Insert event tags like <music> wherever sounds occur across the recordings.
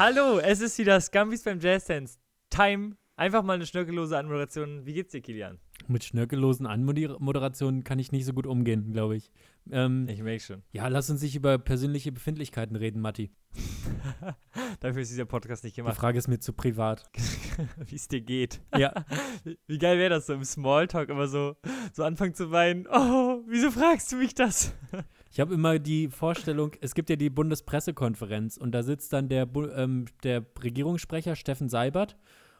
Hallo, es ist wieder Scumbies beim Jazz Dance. Time. Einfach mal eine schnörkellose Anmoderation. Wie geht's dir, Kilian? Mit schnörkellosen Anmoderationen kann ich nicht so gut umgehen, glaube ich. Ähm, Ich merke schon. ja, lass uns nicht über persönliche Befindlichkeiten reden, Matti. <laughs> Dafür ist dieser Podcast nicht Die gemacht. Frage ist mir zu privat. <laughs> Wie es dir geht. Ja, <laughs> Wie- Wie geil wäre das so im Smalltalk immer so, so anfangen zu weinen. Oh, wieso fragst du mich das? Ich habe immer die Vorstellung, es gibt ja die Bundespressekonferenz und da sitzt dann der, ähm, der Regierungssprecher Steffen Seibert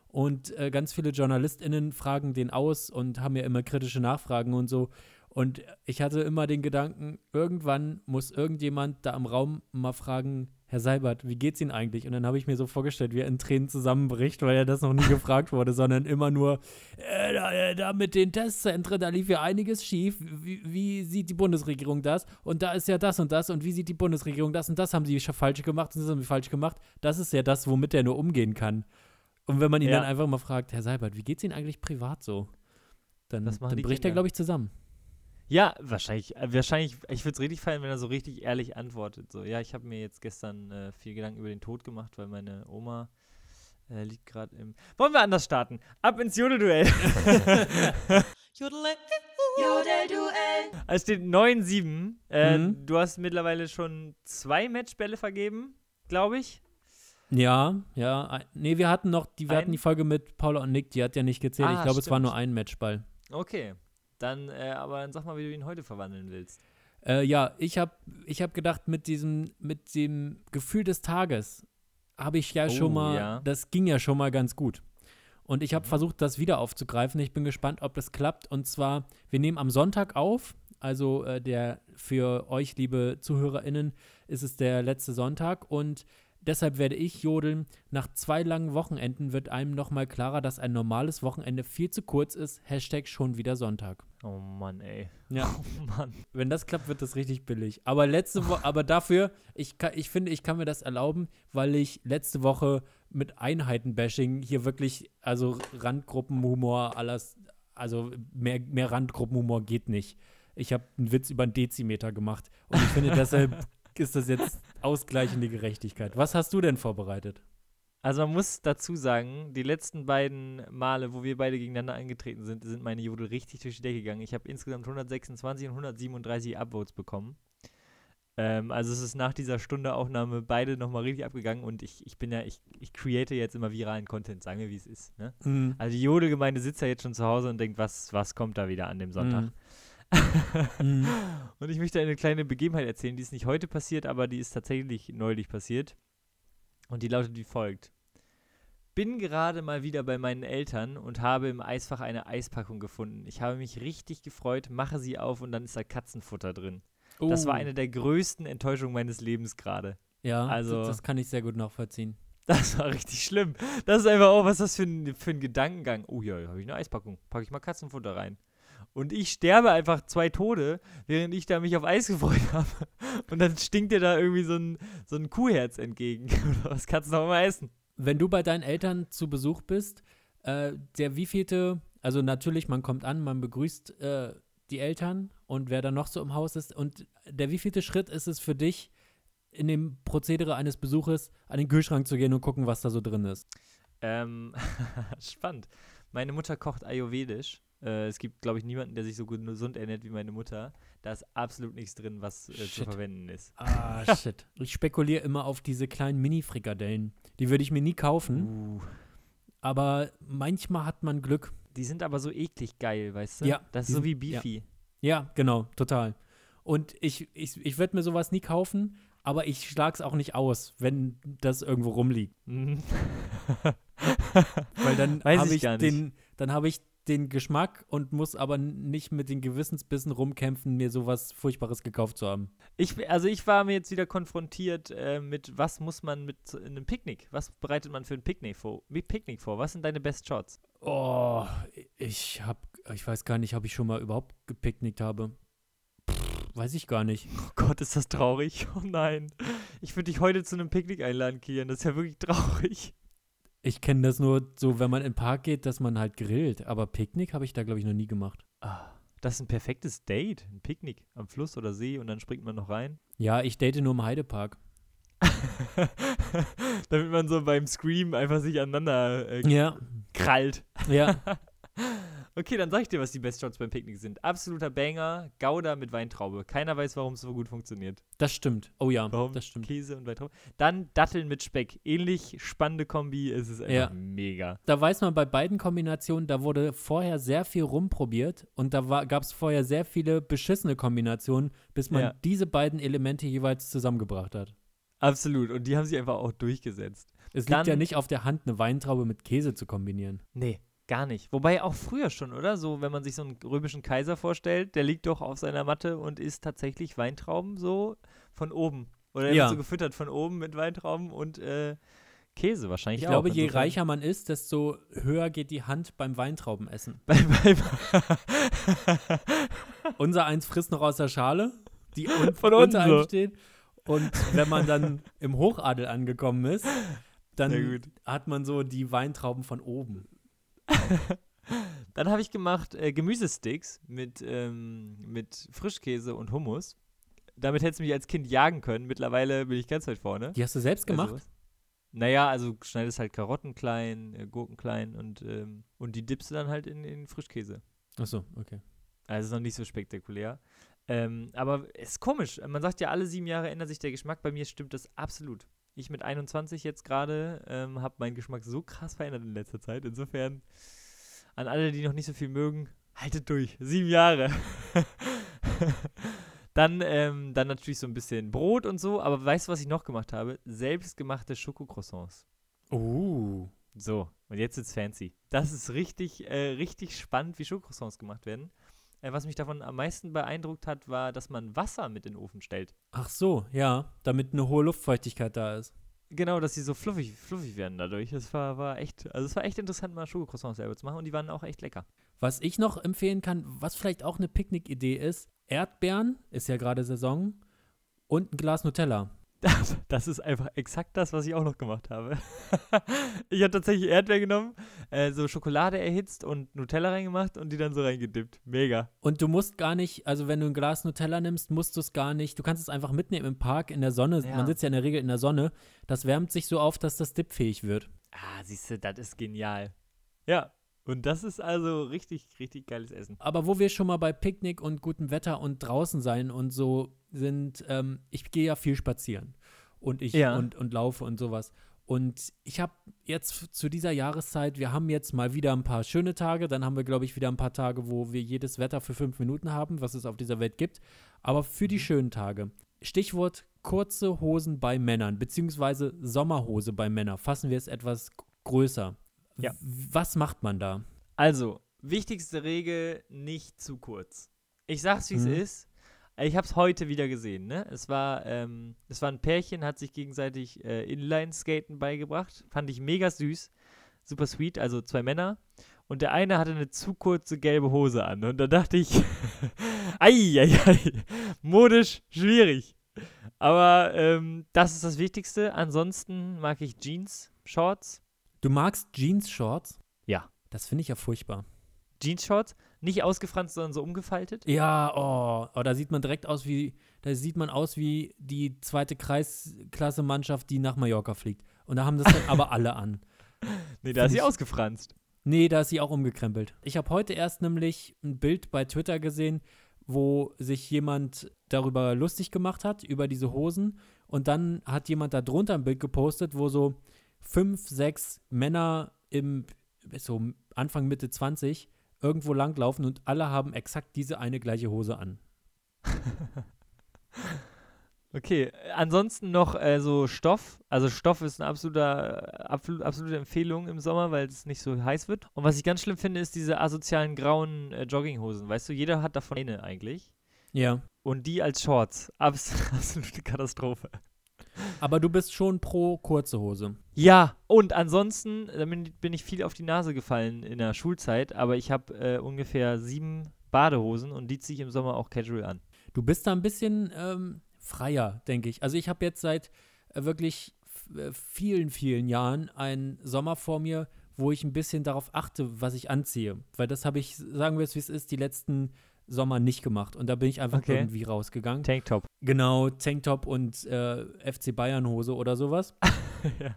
und äh, ganz viele JournalistInnen fragen den aus und haben ja immer kritische Nachfragen und so. Und ich hatte immer den Gedanken, irgendwann muss irgendjemand da im Raum mal fragen, Herr Seibert, wie geht's Ihnen eigentlich? Und dann habe ich mir so vorgestellt, wie er in Tränen zusammenbricht, weil er das noch nie <laughs> gefragt wurde, sondern immer nur, äh, da, äh, da mit den Testzentren, da lief ja einiges schief. Wie, wie sieht die Bundesregierung das? Und da ist ja das und das. Und wie sieht die Bundesregierung das? Und das haben sie sch- falsch gemacht und das haben sie falsch gemacht. Das ist ja das, womit er nur umgehen kann. Und wenn man ihn Ja. dann einfach mal fragt, Herr Seibert, wie geht's Ihnen eigentlich privat so? Dann, dann bricht er, glaube ich, zusammen. Ja, wahrscheinlich. äh, Wahrscheinlich, ich würde es richtig feiern, wenn er so richtig ehrlich antwortet. So, ja, ich habe mir jetzt gestern äh, viel Gedanken über den Tod gemacht, weil meine Oma äh, liegt gerade im. Wollen wir anders starten? Ab ins Jodelduell. <laughs> Jodelduell. Es steht 9-7. Äh, Mhm. Du hast mittlerweile schon zwei Matchbälle vergeben, glaube ich. Ja, ja. Nee, wir hatten noch, die, wir Ein? hatten die Folge mit Paula und Nick, die hat ja nicht gezählt. Ah, ich glaube, es war nur ein Matchball. Okay. Dann, äh, aber dann sag mal, wie du ihn heute verwandeln willst. Äh, ja, ich habe ich hab gedacht, mit diesem, mit dem Gefühl des Tages habe ich ja Oh, schon mal, ja. das ging ja schon mal ganz gut. Und ich habe Mhm. versucht, das wieder aufzugreifen. Ich bin gespannt, ob das klappt. Und zwar, wir nehmen am Sonntag auf. Also äh, der für euch, liebe ZuhörerInnen, ist es der letzte Sonntag. Und deshalb werde ich jodeln. Nach zwei langen Wochenenden wird einem nochmal klarer, dass ein normales Wochenende viel zu kurz ist. Hashtag schon wieder Sonntag. Oh Mann, ey. Ja. <laughs> Oh Mann. Wenn das klappt, wird das richtig billig. Aber letzte Woche, aber dafür, ich, kann, ich finde, ich kann mir das erlauben, weil ich letzte Woche mit Einheitenbashing hier wirklich, also Randgruppenhumor, alles, also mehr, mehr Randgruppenhumor geht nicht. Ich habe einen Witz über einen Dezimeter gemacht und ich finde, deshalb <laughs> ist das jetzt ausgleichende Gerechtigkeit. Was hast du denn vorbereitet? Also man muss dazu sagen, die letzten beiden Male, wo wir beide gegeneinander angetreten sind, sind meine Jodel richtig durch die Decke gegangen. Ich habe insgesamt 126 und 137 Upvotes bekommen. Ähm, also es ist nach dieser Stunde Aufnahme beide nochmal richtig abgegangen und ich, ich bin ja, ich, ich create jetzt immer viralen Content, sagen wir wie es ist. Ne? Also die Jodelgemeinde sitzt ja jetzt schon zu Hause und denkt, was, was kommt da wieder an dem Sonntag? Mhm. Und ich möchte eine kleine Begebenheit erzählen, die ist nicht heute passiert, aber die ist tatsächlich neulich passiert. Und die lautet wie folgt. Bin gerade mal wieder bei meinen Eltern und habe im Eisfach eine Eispackung gefunden. Ich habe mich richtig gefreut, mache sie auf und dann ist da Katzenfutter drin. Das war Oh. eine der größten Enttäuschungen meines Lebens gerade. Ja, also- das, das kann ich sehr gut nachvollziehen. <laughs> Das war richtig schlimm. Das ist einfach, oh, was ist das für ein, für ein Gedankengang? Oh ja, habe ich eine Eispackung. Packe ich mal Katzenfutter rein. Und ich sterbe einfach zwei Tode, während ich da mich auf Eis gefreut <laughs> habe. Und dann stinkt dir da irgendwie so ein, so ein Kuhherz entgegen. <laughs> Oder was kannst du noch immer essen? Wenn du bei deinen Eltern zu Besuch bist, äh, der wievielte, also natürlich, man kommt an, man begrüßt äh, die Eltern und wer dann noch so im Haus ist. Und der wievielte Schritt ist es für dich, in dem Prozedere eines Besuches an den Kühlschrank zu gehen und gucken, was da so drin ist? Ähm, <laughs> spannend. Meine Mutter kocht ayurvedisch. Äh, es gibt, glaube ich, niemanden, der sich so gut gesund ernährt wie meine Mutter. Da ist absolut nichts drin, was äh, zu verwenden ist. Ah, shit. <laughs> Ich spekuliere immer auf diese kleinen Mini-Frikadellen. Die würde ich mir nie kaufen, Uh. aber manchmal hat man Glück. Die sind aber so eklig geil, weißt du? Ja, Das ist so wie ja. Beefy. Ja, genau, total. Und ich, ich, ich würde mir sowas nie kaufen, aber ich schlag's auch nicht aus, wenn das irgendwo rumliegt. Mhm. <laughs> Weil dann habe ich ich, den, dann habe ich den Geschmack und muss aber nicht mit den Gewissensbissen rumkämpfen, mir sowas Furchtbares gekauft zu haben. Ich, also ich war mir jetzt wieder konfrontiert äh, mit, was muss man mit einem Picknick, was bereitet man für ein Picknick vor? Wie Picknick vor? Was sind deine Best Shots? Oh, ich hab, ich weiß gar nicht, ob ich schon mal überhaupt gepicknickt habe. Pff, weiß ich gar nicht. Oh Gott, ist das traurig. <laughs> Oh nein. Ich würde dich heute zu einem Picknick einladen, Kian. Das ist ja wirklich traurig. Ich kenne das nur so, wenn man in den Park geht, dass man halt grillt. Aber Picknick habe ich da, glaube ich, noch nie gemacht. Ah, das ist ein perfektes Date. Ein Picknick am Fluss oder See und dann springt man noch rein. Ja, ich date nur im Heidepark. <laughs> Damit man so beim Scream einfach sich aneinander äh, Ja, krallt. ja. <laughs> Okay, dann sag ich dir, was die Best Shots beim Picknick sind. Absoluter Banger, Gouda mit Weintraube. Keiner weiß, warum es so gut funktioniert. Das stimmt. Oh ja, Warum? das stimmt. Käse und Weintraube. Dann Datteln mit Speck. Ähnlich spannende Kombi, es ist einfach Ja. mega. Da weiß man bei beiden Kombinationen, da wurde vorher sehr viel rumprobiert und da gab es vorher sehr viele beschissene Kombinationen, bis man Ja. diese beiden Elemente jeweils zusammengebracht hat. Absolut. Und die haben sich einfach auch durchgesetzt. Es Dann- liegt ja nicht auf der Hand, eine Weintraube mit Käse zu kombinieren. Nee, gar nicht. Wobei auch früher schon, oder? So, wenn man sich so einen römischen Kaiser vorstellt, der liegt doch auf seiner Matte und isst tatsächlich Weintrauben so von oben. Oder er Ja. wird so gefüttert von oben mit Weintrauben und äh, Käse wahrscheinlich Ich auch. glaube, je reicher man ist, desto höher geht die Hand beim Weintraubenessen. Bei, <laughs> bei, <laughs> Unser eins frisst noch aus der Schale, die un <laughs> Von unten unter einem so. steht. Und wenn man dann im Hochadel angekommen ist, dann hat man so die Weintrauben von oben. <laughs> Dann habe ich gemacht äh, Gemüsesticks mit, ähm, mit Frischkäse und Hummus. Damit hättest du mich als Kind jagen können. Mittlerweile bin ich ganz weit vorne. Die hast du selbst bei gemacht? sowas. Naja, also schneidest halt Karotten klein, äh, Gurken klein und, ähm, und die dippst du dann halt in, in Frischkäse. Achso, okay. Also ist noch nicht so spektakulär. Ähm, aber es ist komisch. Man sagt ja, alle sieben Jahre ändert sich der Geschmack. Bei mir stimmt das absolut. Ich mit 21 jetzt gerade ähm, habe meinen Geschmack so krass verändert in letzter Zeit. Insofern an alle, die noch nicht so viel mögen, haltet durch. Sieben Jahre. <laughs> dann, ähm, dann natürlich so ein bisschen Brot und so. Aber weißt du, was ich noch gemacht habe? Selbstgemachte Schokocroissants. Uh. So, und jetzt wird's fancy. Das ist richtig, äh, richtig spannend, wie Schokocroissants gemacht werden. Äh, was mich davon am meisten beeindruckt hat, war, dass man Wasser mit in den Ofen stellt. Ach so, ja, damit eine hohe Luftfeuchtigkeit da ist. Genau, dass sie so fluffig, fluffig werden dadurch. Das war, war echt, also es war echt interessant, mal Schokocroissants selber zu machen und die waren auch echt lecker. Was ich noch empfehlen kann, was vielleicht auch eine Picknick-Idee ist, Erdbeeren, ist ja gerade Saison, und ein Glas Nutella. Das, <laughs> das ist einfach exakt das, was ich auch noch gemacht habe. <laughs> ich habe tatsächlich Erdbeer genommen, äh, so Schokolade erhitzt und Nutella reingemacht und die dann so reingedippt. Mega. Und du musst gar nicht, also wenn du ein Glas Nutella nimmst, musst du es gar nicht, du kannst es einfach mitnehmen im Park, in der Sonne. Ja. Man sitzt ja in der Regel in der Sonne. Das wärmt sich so auf, dass das dippfähig wird. Ah, siehst du, das ist genial. Ja, und das ist also richtig, richtig geiles Essen. Aber wo wir schon mal bei Picknick und gutem Wetter und draußen sein und so sind, ähm, ich gehe ja viel spazieren und ich Ja. und, und laufe und sowas. Und ich habe jetzt zu dieser Jahreszeit, wir haben jetzt mal wieder ein paar schöne Tage, dann haben wir, glaube ich, wieder ein paar Tage, wo wir jedes Wetter für fünf Minuten haben, was es auf dieser Welt gibt. Aber für die schönen Tage. Stichwort kurze Hosen bei Männern, beziehungsweise Sommerhose bei Männern. Fassen wir es etwas größer. Ja. Was macht man da? Also, wichtigste Regel, nicht zu kurz. Ich sag's, wie es Mhm. ist. Ich hab's heute wieder gesehen, ne? Es war, ähm, es war ein Pärchen, hat sich gegenseitig äh, Inline-Skaten beigebracht. Fand ich mega süß. Super sweet, also zwei Männer. Und der eine hatte eine zu kurze gelbe Hose an. Und da dachte ich, <laughs> ei, ei, ei, modisch schwierig. Aber ähm, das ist das Wichtigste. Ansonsten mag ich Jeans, Shorts. Du magst Jeans-Shorts? Ja. Das finde ich ja furchtbar. Jeans-Shorts, nicht ausgefranst, sondern so umgefaltet. Ja, oh, oh, da sieht man direkt aus wie, da sieht man aus wie die zweite Kreisklasse-Mannschaft, die nach Mallorca fliegt. Und da haben das dann aber alle an. <laughs> Nee, da ist sie ausgefranst. Nee, da ist sie auch umgekrempelt. Ich habe heute erst nämlich ein Bild bei Twitter gesehen, wo sich jemand darüber lustig gemacht hat, über diese Hosen. Und dann hat jemand da drunter ein Bild gepostet, wo so fünf, sechs Männer im so Anfang, Mitte 20 irgendwo langlaufen und alle haben exakt diese eine gleiche Hose an. <laughs> Okay, ansonsten noch äh, so Stoff. Also Stoff ist eine absoluter, äh, absolut, absolute Empfehlung im Sommer, weil es nicht so heiß wird. Und was ich ganz schlimm finde, ist diese asozialen grauen äh, Jogginghosen. Weißt du, jeder hat davon eine eigentlich. Ja. Und die als Shorts. Abs <laughs> absolute Katastrophe. Aber du bist schon pro kurze Hose. Ja, und ansonsten da bin, bin ich viel auf die Nase gefallen in der Schulzeit, aber ich habe äh, ungefähr sieben Badehosen und die ziehe ich im Sommer auch casual an. Du bist da ein bisschen ähm, freier, denke ich. Also ich habe jetzt seit äh, wirklich äh, vielen, vielen Jahren einen Sommer vor mir, wo ich ein bisschen darauf achte, was ich anziehe. Weil das habe ich, sagen wir es wie es ist, die letzten Sommer nicht gemacht. Und da bin ich einfach Okay. irgendwie rausgegangen. Tanktop. Genau, Tanktop und äh, FC Bayern Hose oder sowas. <laughs> ja.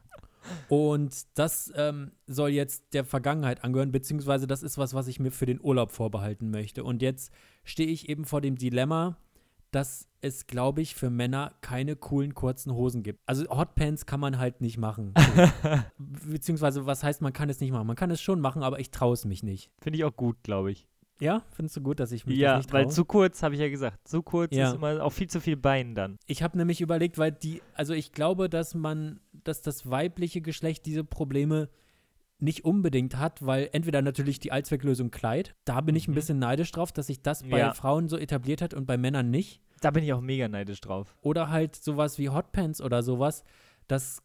Und das ähm, soll jetzt der Vergangenheit angehören, beziehungsweise das ist was, was ich mir für den Urlaub vorbehalten möchte. Und jetzt stehe ich eben vor dem Dilemma, dass es, glaube ich, für Männer keine coolen kurzen Hosen gibt. Also Hotpants kann man halt nicht machen. <laughs> beziehungsweise, was heißt, man kann es nicht machen? Man kann es schon machen, aber ich traue es mich nicht. Finde ich auch gut, glaube ich. Ja, findest du gut, dass ich mich Ja, nicht traue? weil zu kurz, habe ich ja gesagt. Zu kurz Ja. ist immer auch viel zu viel Bein dann. Ich habe nämlich überlegt, weil die, also ich glaube, dass man, dass das weibliche Geschlecht diese Probleme nicht unbedingt hat, weil entweder natürlich die Allzwecklösung Kleid, da bin ich ein Mhm. bisschen neidisch drauf, dass sich das bei Ja. Frauen so etabliert hat und bei Männern nicht. Da bin ich auch mega neidisch drauf. Oder halt sowas wie Hotpants oder sowas, das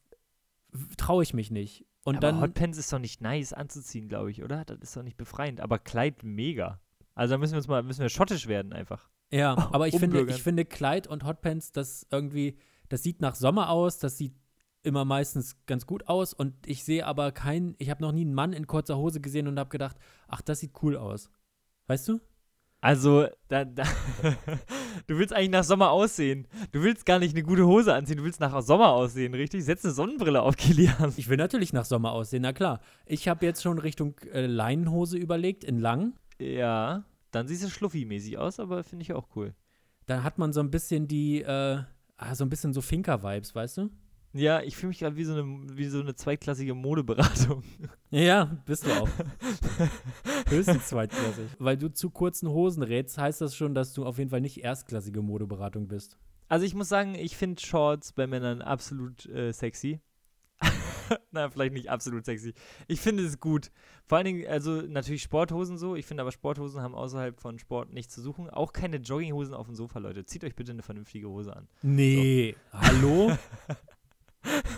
traue ich mich nicht. Und aber dann, Hotpants ist doch nicht nice anzuziehen, glaube ich, oder? Das ist doch nicht befreiend. Aber Kleid mega. Also da müssen wir uns mal, müssen wir schottisch werden einfach. ja, <laughs> aber ich finde, ich finde Kleid und Hotpants, das irgendwie, das sieht nach Sommer aus, das sieht immer meistens ganz gut aus und ich sehe aber keinen, ich habe noch nie einen Mann in kurzer Hose gesehen und habe gedacht, ach, das sieht cool aus. Weißt du? Also, da, da <laughs> du willst eigentlich nach Sommer aussehen. Du willst gar nicht eine gute Hose anziehen, du willst nach Sommer aussehen, richtig? Setz eine Sonnenbrille auf, <laughs> Kilian. Ich will natürlich nach Sommer aussehen, na klar. Ich habe jetzt schon Richtung äh, Leinenhose überlegt, in lang. Ja, dann siehst du schluffi-mäßig aus, aber finde ich auch cool. Da hat man so ein bisschen die, äh, ah, so ein bisschen so Finker-Vibes, weißt du? Ja, ich fühle mich gerade wie, so eine, wie so eine zweitklassige Modeberatung. Ja, bist du auch. <laughs> Höchstens zweitklassig. Weil du zu kurzen Hosen rätst, heißt das schon, dass du auf jeden Fall nicht erstklassige Modeberatung bist. Also ich muss sagen, ich finde Shorts bei Männern absolut äh, sexy. <laughs> Na, vielleicht nicht absolut sexy. Ich finde es gut. Vor allen Dingen, also natürlich Sporthosen so. Ich finde aber Sporthosen haben außerhalb von Sport nichts zu suchen. Auch keine Jogginghosen auf dem Sofa, Leute. Zieht euch bitte eine vernünftige Hose an. Nee, hallo? <laughs>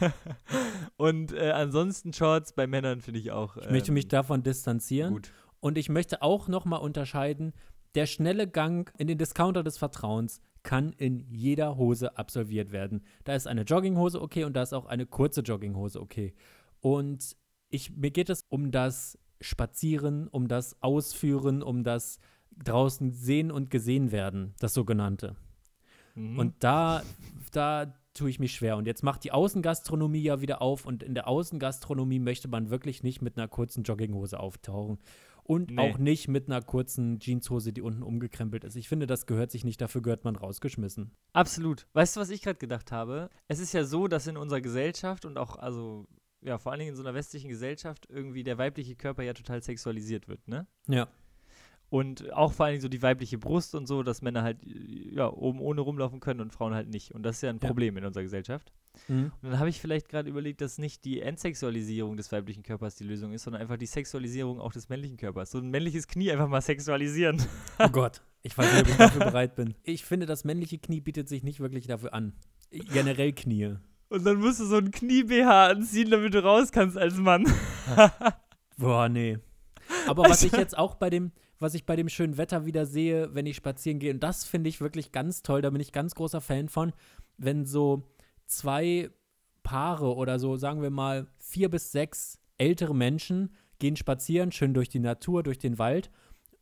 <laughs> Und äh, ansonsten Shorts bei Männern finde ich auch. Ich möchte mich ähm, davon distanzieren. gut. Und ich möchte auch nochmal unterscheiden, der schnelle Gang in den Discounter des Vertrauens kann in jeder Hose absolviert werden. Da ist eine Jogginghose okay und da ist auch eine kurze Jogginghose okay. Und ich, mir geht es um das Spazieren, um das Ausführen, um das draußen sehen und gesehen werden, das sogenannte. Mhm. Und da, da tue ich mich schwer. Und jetzt macht die Außengastronomie ja wieder auf und in der Außengastronomie möchte man wirklich nicht mit einer kurzen Jogginghose auftauchen. Und Nee. auch nicht mit einer kurzen Jeanshose, die unten umgekrempelt ist. Ich finde, das gehört sich nicht, dafür gehört man rausgeschmissen. Absolut. Weißt du, was ich gerade gedacht habe? Es ist ja so, dass in unserer Gesellschaft und auch, also, ja, vor allen Dingen in so einer westlichen Gesellschaft irgendwie der weibliche Körper ja total sexualisiert wird, ne? Ja. Und auch vor allen Dingen so die weibliche Brust und so, dass Männer halt, äh, ja, oben ohne rumlaufen können und Frauen halt nicht. Und das ist ja ein Ja. Problem in unserer Gesellschaft. Mhm. Und dann habe ich vielleicht gerade überlegt, dass nicht die Entsexualisierung des weiblichen Körpers die Lösung ist, sondern einfach die Sexualisierung auch des männlichen Körpers. So ein männliches Knie einfach mal sexualisieren. Oh Gott, ich weiß nicht, ob ich <laughs> dafür bereit bin. Ich finde, das männliche Knie bietet sich nicht wirklich dafür an. Generell Knie. Und dann musst du so ein Knie-BH anziehen, damit du raus kannst als Mann. <laughs> Boah, nee. Aber was Also- ich jetzt auch bei dem, was ich bei dem schönen Wetter wieder sehe, wenn ich spazieren gehe, und das finde ich wirklich ganz toll, da bin ich ganz großer Fan von, wenn so zwei Paare oder so, sagen wir mal, vier bis sechs ältere Menschen gehen spazieren, schön durch die Natur, durch den Wald.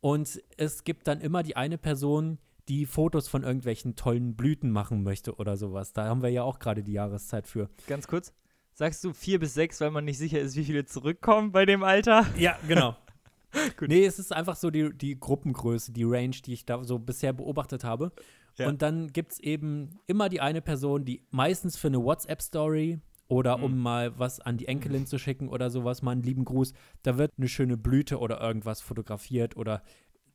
Und es gibt dann immer die eine Person, die Fotos von irgendwelchen tollen Blüten machen möchte oder sowas. Da haben wir ja auch gerade die Jahreszeit für. Ganz kurz. Sagst du vier bis sechs, weil man nicht sicher ist, wie viele zurückkommen bei dem Alter? Ja, genau. <laughs> <laughs> Gut. Nee, es ist einfach so die, die Gruppengröße, die Range, die ich da so bisher beobachtet habe. Ja. Und dann gibt es eben immer die eine Person, die meistens für eine WhatsApp-Story oder Mhm. um mal was an die Enkelin zu schicken oder sowas, mal einen lieben Gruß, da wird eine schöne Blüte oder irgendwas fotografiert oder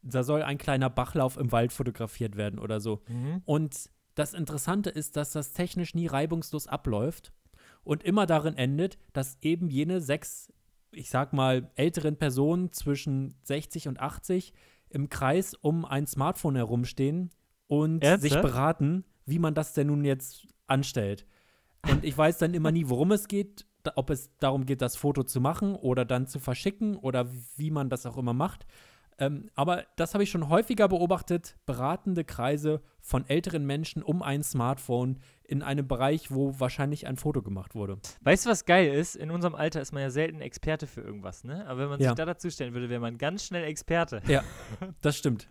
da soll ein kleiner Bachlauf im Wald fotografiert werden oder so. Mhm. Und das Interessante ist, dass das technisch nie reibungslos abläuft und immer darin endet, dass eben jene sechs, ich sag mal, älteren Personen zwischen 60 und 80 im Kreis um ein Smartphone herumstehen und sich Ernsthaft? beraten, wie man das denn nun jetzt anstellt. Und ich weiß dann immer nie, worum es geht, ob es darum geht, das Foto zu machen oder dann zu verschicken oder wie man das auch immer macht. Ähm, aber das habe ich schon häufiger beobachtet, beratende Kreise von älteren Menschen um ein Smartphone in einem Bereich, wo wahrscheinlich ein Foto gemacht wurde. Weißt du, was geil ist? In unserem Alter ist man ja selten Experte für irgendwas, ne? Aber wenn man Ja. sich da dazu stellen würde, wäre man ganz schnell Experte. <laughs> Das stimmt.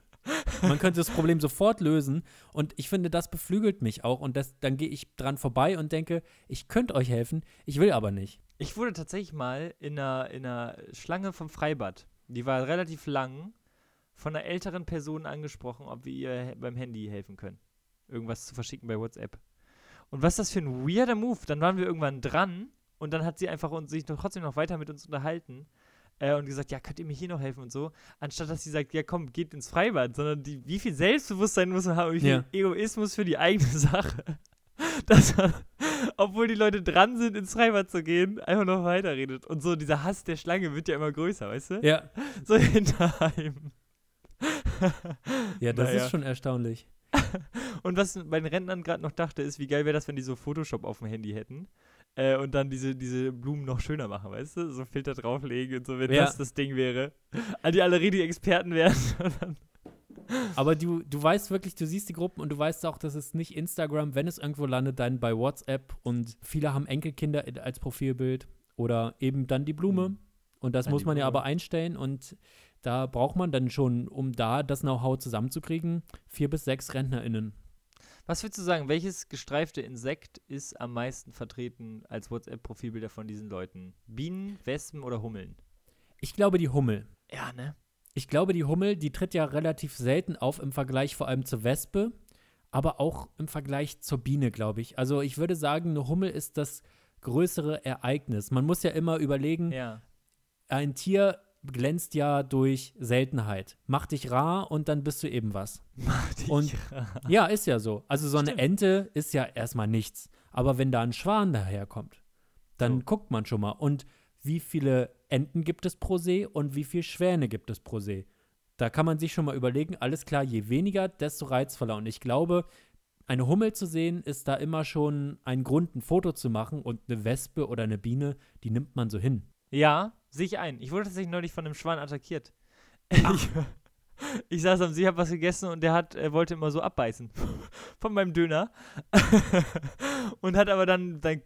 Man könnte das Problem sofort lösen. Und ich finde, das beflügelt mich auch. Und das, dann gehe ich dran vorbei und denke, ich könnte euch helfen, ich will aber nicht. Ich wurde tatsächlich mal in einer, in einer Schlange vom Freibad, die war relativ lang, von einer älteren Person angesprochen, ob wir ihr beim Handy helfen können. Irgendwas zu verschicken bei WhatsApp. Und was ist das für ein weirder Move? Dann waren wir irgendwann dran und dann hat sie einfach uns, sich noch, trotzdem noch weiter mit uns unterhalten äh, und gesagt, ja, könnt ihr mir hier noch helfen und so, anstatt dass sie sagt, ja komm, geht ins Freibad, sondern die, wie viel Selbstbewusstsein muss man haben, wie viel Ja. Egoismus für die eigene <laughs> Sache, dass man, obwohl die Leute dran sind, ins Freibad zu gehen, einfach noch weiterredet. Und so dieser Hass der Schlange wird ja immer größer, weißt du? Ja, So hinterheim. ja das Naja. ist schon erstaunlich. Und was bei den Rentnern gerade noch dachte, ist, wie geil wäre das, wenn die so Photoshop auf dem Handy hätten. Äh, und dann diese, diese Blumen noch schöner machen, weißt du? So Filter drauflegen und so, wenn Ja. das das Ding wäre. All die alle richtig Experten wären. <laughs> Aber du, du weißt wirklich, du siehst die Gruppen und du weißt auch, dass es nicht Instagram, wenn es irgendwo landet, dann bei WhatsApp und viele haben Enkelkinder in- als Profilbild oder eben dann die Blume. Mhm. Und das Dann muss man ja aber einstellen und da braucht man dann schon, um da das Know-how zusammenzukriegen, vier bis sechs RentnerInnen. Was würdest du sagen, welches gestreifte Insekt ist am meisten vertreten als WhatsApp-Profilbilder von diesen Leuten? Bienen, Wespen oder Hummeln? Ich glaube, die Hummel. Ja, ne? Ich glaube, die Hummel, die tritt ja relativ selten auf im Vergleich vor allem zur Wespe, aber auch im Vergleich zur Biene, glaube ich. Also ich würde sagen, eine Hummel ist das größere Ereignis. Man muss ja immer überlegen, Ja. ein Tier glänzt ja durch Seltenheit. Mach dich rar und dann bist du eben was. Und- Ja, ist ja so. Also so eine Stimmt. Ente ist ja erstmal nichts. Aber wenn da ein Schwan daherkommt, dann So. guckt man schon mal. Und wie viele Enten gibt es pro See und wie viele Schwäne gibt es pro See? Da kann man sich schon mal überlegen, alles klar, je weniger, desto reizvoller. Und ich glaube, eine Hummel zu sehen, ist da immer schon ein Grund, ein Foto zu machen. Und eine Wespe oder eine Biene, die nimmt man so hin. Ja, sehe ich ein. Ich wurde tatsächlich neulich von einem Schwan attackiert. <laughs> Ich, ich saß am See, hab was gegessen und der hat, er wollte immer so abbeißen <laughs> von meinem Döner. <laughs> und hat aber dann sein,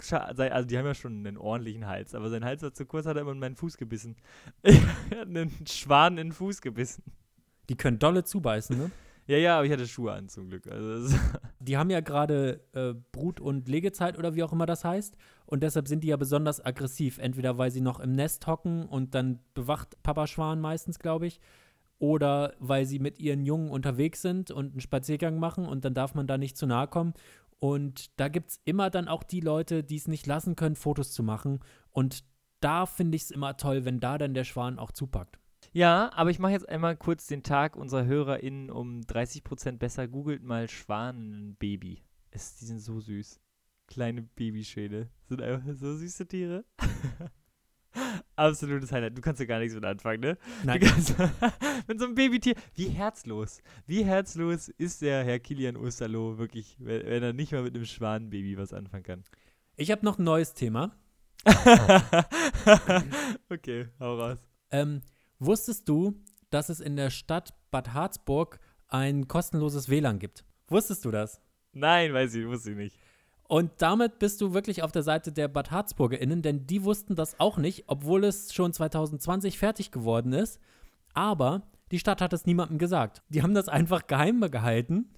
also die haben ja schon einen ordentlichen Hals, aber sein Hals war zu kurz, hat er immer in meinen Fuß gebissen. <laughs> er hat einen Schwan in den Fuß gebissen. Die können dolle zubeißen, ne? <laughs> Ja, ja, aber ich hatte Schuhe an zum Glück. Also <laughs> Die haben ja gerade äh, Brut- und Legezeit oder wie auch immer das heißt. Und deshalb sind die ja besonders aggressiv. Entweder weil sie noch im Nest hocken und dann bewacht Papa Schwan meistens, glaube ich. Oder weil sie mit ihren Jungen unterwegs sind und einen Spaziergang machen und dann darf man da nicht zu nahe kommen. Und da gibt es immer dann auch die Leute, die es nicht lassen können, Fotos zu machen. Und da finde ich es immer toll, wenn da dann der Schwan auch zupackt. Ja, aber ich mache jetzt einmal kurz den Tag unserer HörerInnen um 30% besser. Googelt mal Schwanenbaby. Die sind so süß. Kleine Babyschädel. Sind einfach so süße Tiere. <laughs> Absolutes Highlight. Du kannst ja gar nichts mit anfangen, ne? Nein. Kannst, <laughs> mit so einem Babytier. Wie herzlos. Wie herzlos ist der Herr Kilian Osterloh wirklich, wenn, wenn er nicht mal mit einem Schwanenbaby was anfangen kann? Ich habe noch ein neues Thema. <laughs> okay, hau raus. Ähm, wusstest du, dass es in der Stadt Bad Harzburg ein kostenloses WLAN gibt? Wusstest du das? Nein, weiß ich, wusste ich nicht. Und damit bist du wirklich auf der Seite der Bad HarzburgerInnen, denn die wussten das auch nicht, obwohl es schon 2020 fertig geworden ist. Aber die Stadt hat es niemandem gesagt. Die haben das einfach geheim gehalten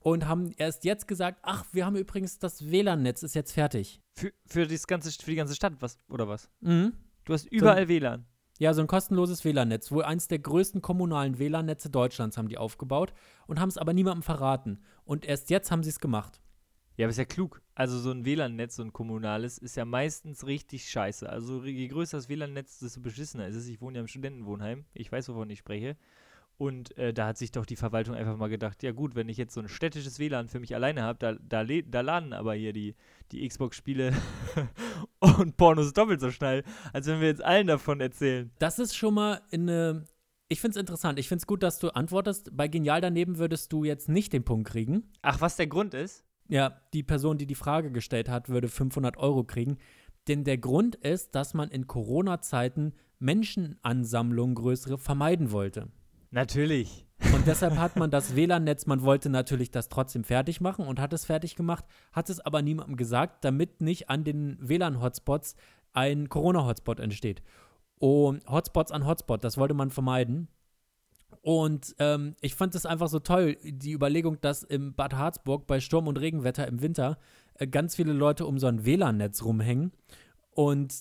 und haben erst jetzt gesagt, ach, wir haben übrigens das WLAN-Netz ist jetzt fertig. Für, für, ganze, für die ganze Stadt, was, oder was? Mhm. Du hast überall WLAN. Ja, so ein kostenloses WLAN-Netz. Wohl eins der größten kommunalen WLAN-Netze Deutschlands haben die aufgebaut und haben es aber niemandem verraten. Und erst jetzt haben sie es gemacht. Ja, aber ist ja klug. Also so ein WLAN-Netz, so ein kommunales, ist ja meistens richtig scheiße. Also je größer das WLAN-Netz, desto beschissener ist es. Ich wohne ja im Studentenwohnheim. Ich weiß, wovon ich spreche. Und äh, da hat sich doch die Verwaltung einfach mal gedacht, ja gut, wenn ich jetzt so ein städtisches WLAN für mich alleine habe, da, da, da laden aber hier die, die Xbox-Spiele <laughs> und Pornos doppelt so schnell, als wenn wir jetzt allen davon erzählen. Das ist schon mal eine. Ich finde es interessant. Ich finde es gut, dass du antwortest. Bei Genial daneben würdest du jetzt nicht den Punkt kriegen. Ach, was der Grund ist? Ja, die Person, die die Frage gestellt hat, würde 500 Euro kriegen. Denn der Grund ist, dass man in Corona-Zeiten Menschenansammlungen größere vermeiden wollte. Natürlich. Und deshalb hat man das WLAN-Netz, man wollte natürlich das trotzdem fertig machen und hat es fertig gemacht, hat es aber niemandem gesagt, damit nicht an den WLAN-Hotspots ein Corona-Hotspot entsteht. Und Hotspots an Hotspot, das wollte man vermeiden. Und ähm, ich fand das einfach so toll, die Überlegung, dass im Bad Harzburg bei Sturm und Regenwetter im Winter äh, ganz viele Leute um so ein WLAN-Netz rumhängen. Und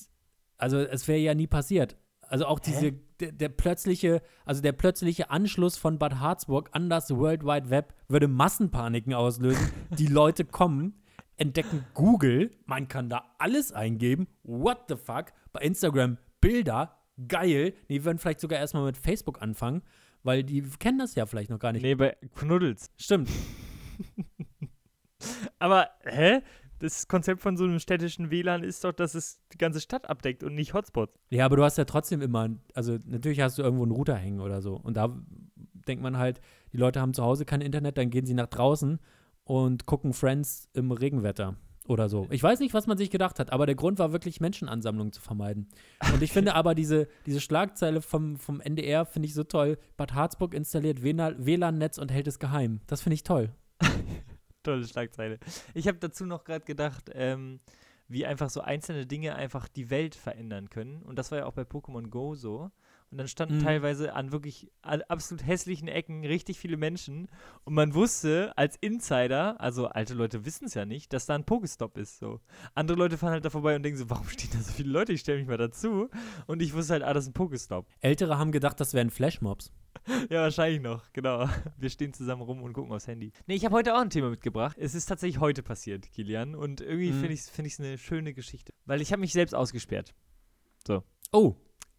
also es wäre ja nie passiert. Also auch diese, der, der, plötzliche, also der plötzliche Anschluss von Bad Harzburg an das World Wide Web würde Massenpaniken auslösen. Die Leute kommen, entdecken Google, man kann da alles eingeben. What the fuck? Bei Instagram Bilder, geil. Nee, wir würden vielleicht sogar erstmal mit Facebook anfangen, weil die kennen das ja vielleicht noch gar nicht. Nee, bei Knuddels. Stimmt. <laughs> Aber, hä? Das Konzept von so einem städtischen WLAN ist doch, dass es die ganze Stadt abdeckt und nicht Hotspots. Ja, aber du hast ja trotzdem immer, also natürlich hast du irgendwo einen Router hängen oder so. Und da denkt man halt, die Leute haben zu Hause kein Internet, dann gehen sie nach draußen und gucken Friends im Regenwetter oder so. Ich weiß nicht, was man sich gedacht hat, aber der Grund war wirklich Menschenansammlungen zu vermeiden. Und ich finde aber diese, diese Schlagzeile vom, vom NDR finde ich so toll. Bad Harzburg installiert WLAN-Netz und hält es geheim. Das finde ich toll. <laughs> Tolle Schlagzeile. Ich habe dazu noch gerade gedacht, ähm, wie einfach so einzelne Dinge einfach die Welt verändern können. Und das war ja auch bei Pokémon Go so. Und dann standen mhm. teilweise an wirklich absolut hässlichen Ecken richtig viele Menschen. Und man wusste als Insider, also alte Leute wissen es ja nicht, dass da ein Pokestop ist. So. Andere Leute fahren halt da vorbei und denken so, warum stehen da so viele Leute? Ich stelle mich mal dazu. Und ich wusste halt, ah, das ist ein Pokestop. Ältere haben gedacht, das wären Flashmobs. <laughs> ja, wahrscheinlich noch, genau. Wir stehen zusammen rum und gucken aufs Handy. Nee, ich habe heute auch ein Thema mitgebracht. Es ist tatsächlich heute passiert, Kilian. Und irgendwie mhm. finde ich es find eine schöne Geschichte. Weil ich habe mich selbst ausgesperrt. So. Oh,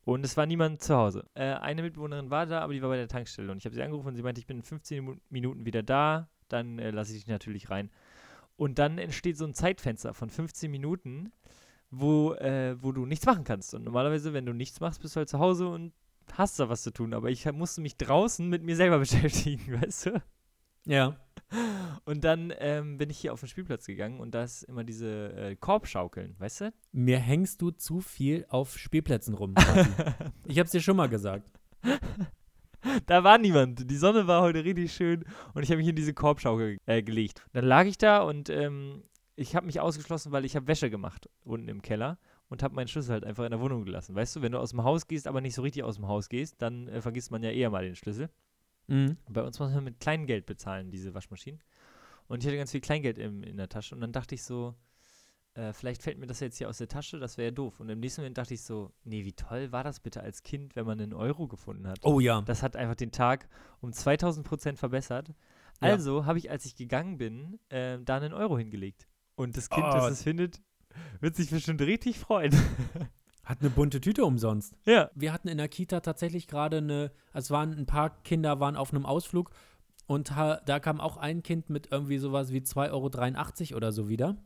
und es war niemand zu Hause. Äh, eine Mitbewohnerin war da, aber die war bei der Tankstelle. Und ich habe sie angerufen und sie meinte, ich bin in 15 Minuten wieder da. Dann äh, lasse ich dich natürlich rein. Und dann entsteht so ein Zeitfenster von 15 Minuten, wo, äh, wo du nichts machen kannst. Und normalerweise, wenn du nichts machst, bist du halt zu Hause und hast da was zu tun. Aber ich musste mich draußen mit mir selber <laughs> beschäftigen, weißt du? Ja. Und dann ähm, bin ich hier auf den Spielplatz gegangen und da ist immer diese äh, Korbschaukeln, weißt du? Mir hängst du zu viel auf Spielplätzen rum. <laughs> ich hab's dir schon mal gesagt. Da war niemand. Die Sonne war heute richtig schön und ich habe mich in diese Korbschaukel äh, gelegt. Dann lag ich da und ähm, ich habe mich ausgeschlossen, weil ich habe Wäsche gemacht unten im Keller und habe meinen Schlüssel halt einfach in der Wohnung gelassen. Weißt du, wenn du aus dem Haus gehst, aber nicht so richtig aus dem Haus gehst, dann äh, vergisst man ja eher mal den Schlüssel. Mhm. Bei uns muss man mit Kleingeld bezahlen, diese Waschmaschinen. Und ich hatte ganz viel Kleingeld im, in der Tasche. Und dann dachte ich so, äh, vielleicht fällt mir das jetzt hier aus der Tasche, das wäre ja doof. Und im nächsten Moment dachte ich so, nee, wie toll war das bitte als Kind, wenn man einen Euro gefunden hat. Oh ja. Das hat einfach den Tag um 2000 Prozent verbessert. Ja. Also habe ich, als ich gegangen bin, äh, da einen Euro hingelegt. Und das Kind, oh. das es findet, wird sich bestimmt richtig freuen. <laughs> Hat eine bunte Tüte umsonst. Ja. Wir hatten in der Kita tatsächlich gerade eine, es waren ein paar Kinder waren auf einem Ausflug und da kam auch ein Kind mit irgendwie sowas wie 2,83 Euro oder so wieder.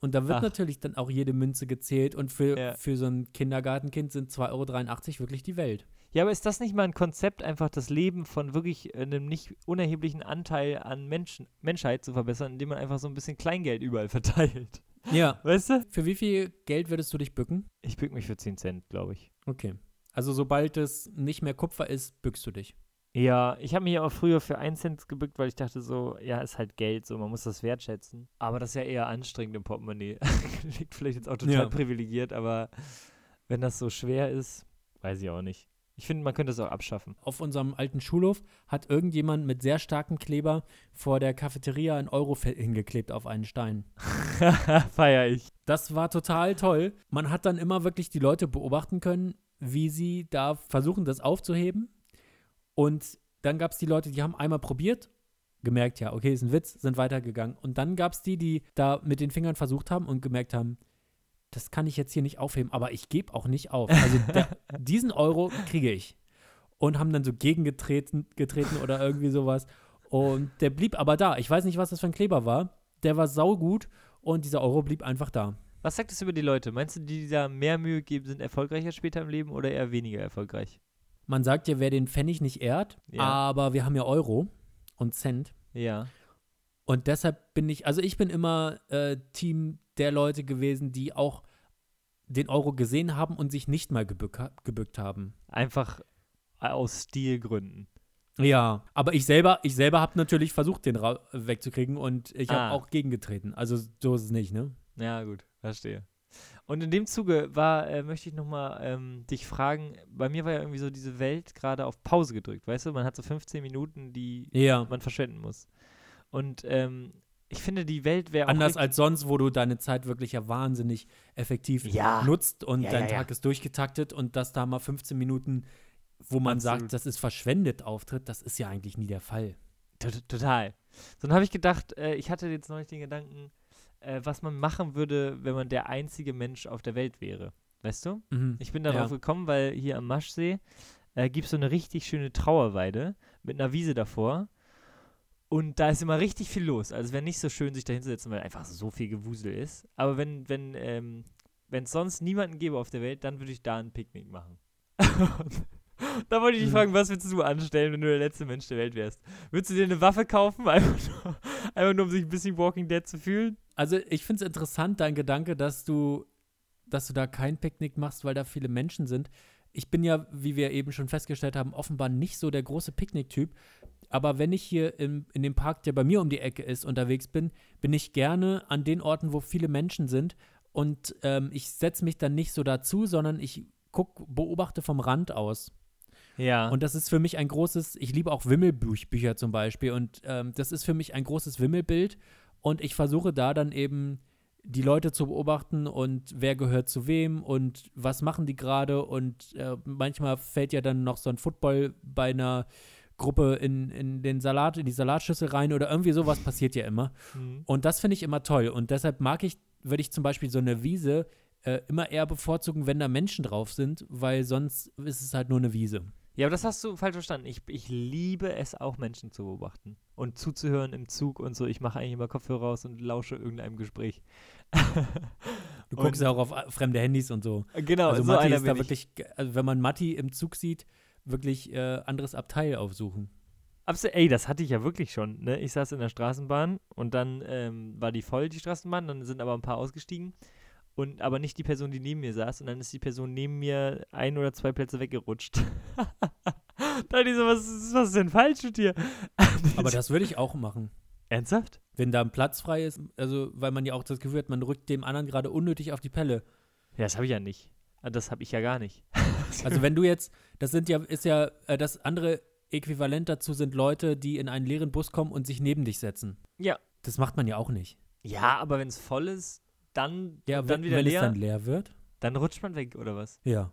Und da wird Ach. natürlich dann auch jede Münze gezählt und für, ja. für so ein Kindergartenkind sind 2,83 Euro wirklich die Welt. Ja, aber ist das nicht mal ein Konzept, einfach das Leben von wirklich einem nicht unerheblichen Anteil an Menschen, Menschheit zu verbessern, indem man einfach so ein bisschen Kleingeld überall verteilt? <laughs> Ja. Weißt du? Für wie viel Geld würdest du dich bücken? Ich bück mich für 10 Cent, glaube ich. Okay. Also sobald es nicht mehr Kupfer ist, bückst du dich. Ja, ich habe mich auch früher für 1 Cent gebückt, weil ich dachte so, ja, ist halt Geld, so man muss das wertschätzen. Aber das ist ja eher anstrengend im Portemonnaie. <laughs> Liegt vielleicht jetzt auch total ja. privilegiert, aber wenn das so schwer ist, weiß ich auch nicht. Ich finde, man könnte es auch abschaffen. Auf unserem alten Schulhof hat irgendjemand mit sehr starkem Kleber vor der Cafeteria ein Euro hingeklebt auf einen Stein. <laughs> Feier ich. Das war total toll. Man hat dann immer wirklich die Leute beobachten können, wie sie da versuchen, das aufzuheben. Und dann gab es die Leute, die haben einmal probiert, gemerkt, ja, okay, ist ein Witz, sind weitergegangen. Und dann gab es die, die da mit den Fingern versucht haben und gemerkt haben, das kann ich jetzt hier nicht aufheben, aber ich gebe auch nicht auf. Also der, <laughs> diesen Euro kriege ich. Und haben dann so gegengetreten getreten oder irgendwie sowas. Und der blieb aber da. Ich weiß nicht, was das für ein Kleber war. Der war saugut und dieser Euro blieb einfach da. Was sagt das über die Leute? Meinst du, die, die da mehr Mühe geben, sind erfolgreicher später im Leben oder eher weniger erfolgreich? Man sagt ja, wer den Pfennig nicht ehrt, ja. aber wir haben ja Euro und Cent. Ja. Und deshalb bin ich, also ich bin immer äh, Team der Leute gewesen, die auch den Euro gesehen haben und sich nicht mal gebück, gebückt haben. Einfach aus Stilgründen. Ja, aber ich selber, ich selber habe natürlich versucht, den wegzukriegen und ich habe ah. auch gegengetreten. Also so ist es nicht, ne? Ja, gut, verstehe. Und in dem Zuge war, äh, möchte ich nochmal ähm, dich fragen, bei mir war ja irgendwie so diese Welt gerade auf Pause gedrückt, weißt du? Man hat so 15 Minuten, die Ja. man verschwenden muss. Und ähm, ich finde, die Welt wäre Anders als sonst, wo du deine Zeit wirklich ja wahnsinnig effektiv Ja. nutzt und Ja, dein ja. Tag ist durchgetaktet und dass da mal 15 Minuten, wo man Absolut. sagt, das ist verschwendet auftritt, das ist ja eigentlich nie der Fall. Tot- Total. So, dann habe ich gedacht, äh, ich hatte jetzt neulich den Gedanken, äh, was man machen würde, wenn man der einzige Mensch auf der Welt wäre. Weißt du? Mhm. Ich bin darauf gekommen, weil hier am Maschsee äh, gibt es so eine richtig schöne Trauerweide mit einer Wiese davor. Und da ist immer richtig viel los. Also es wäre nicht so schön, sich da hinzusetzen, weil einfach so viel Gewusel ist. Aber wenn, wenn, ähm, wenn es sonst niemanden gäbe auf der Welt, dann würde ich da ein Picknick machen. <laughs> da wollte ich dich Mhm. fragen, was würdest du anstellen, wenn du der letzte Mensch der Welt wärst? Würdest du dir eine Waffe kaufen, <laughs> einfach nur, einfach nur um sich ein bisschen Walking Dead zu fühlen? Also ich finde es interessant, dein Gedanke, dass du, dass du da kein Picknick machst, weil da viele Menschen sind. Ich bin ja, wie wir eben schon festgestellt haben, offenbar nicht so der große Picknick-Typ. Aber wenn ich hier im, in dem Park, der bei mir um die Ecke ist, unterwegs bin, bin ich gerne an den Orten, wo viele Menschen sind. Und ähm, ich setze mich dann nicht so dazu, sondern ich guck, beobachte vom Rand aus. Ja. Und das ist für mich ein großes, ich liebe auch Wimmelbücher zum Beispiel. Und ähm, das ist für mich ein großes Wimmelbild. Und ich versuche da dann eben die Leute zu beobachten und wer gehört zu wem und was machen die gerade. Und äh, manchmal fällt ja dann noch so ein Football bei einer Gruppe in, in den Salat, in die Salatschüssel rein oder irgendwie sowas passiert ja immer. Mhm. Und das finde ich immer toll. Und deshalb mag ich, würde ich zum Beispiel so eine Wiese äh, immer eher bevorzugen, wenn da Menschen drauf sind, weil sonst ist es halt nur eine Wiese. Ja, aber das hast du falsch verstanden. Ich, ich liebe es auch, Menschen zu beobachten und zuzuhören im Zug und so. Ich mache eigentlich immer Kopfhörer raus und lausche irgendeinem Gespräch. <laughs> Du guckst ja auch auf äh, fremde Handys und so. Genau, also so Matti einer ist da ich. wirklich, also wenn man Matti im Zug sieht, wirklich äh, anderes Abteil aufsuchen. Absolut, ey, das hatte ich ja wirklich schon. Ne? Ich saß in der Straßenbahn und dann ähm, war die voll, die Straßenbahn. Dann sind aber ein paar ausgestiegen. Und aber nicht die Person, die neben mir saß. Und dann ist die Person neben mir ein oder zwei Plätze weggerutscht. <laughs> da dachte ich so, was ist, was ist denn falsch mit dir? <laughs> Aber das würde ich auch machen. Ernsthaft? Wenn da ein Platz frei ist, also weil man ja auch das Gefühl hat, man rückt dem anderen gerade unnötig auf die Pelle. Ja, das habe ich ja nicht. Ah, Das habe ich ja gar nicht. <laughs> <laughs> Also wenn du jetzt, das sind ja, ist ja, äh, das andere Äquivalent dazu sind Leute, die in einen leeren Bus kommen und sich neben dich setzen. Ja. Das macht man ja auch nicht. Ja, aber wenn es voll ist, dann, Ja, wenn, dann wieder wenn leer, es dann leer wird. dann rutscht man weg, oder was? Ja.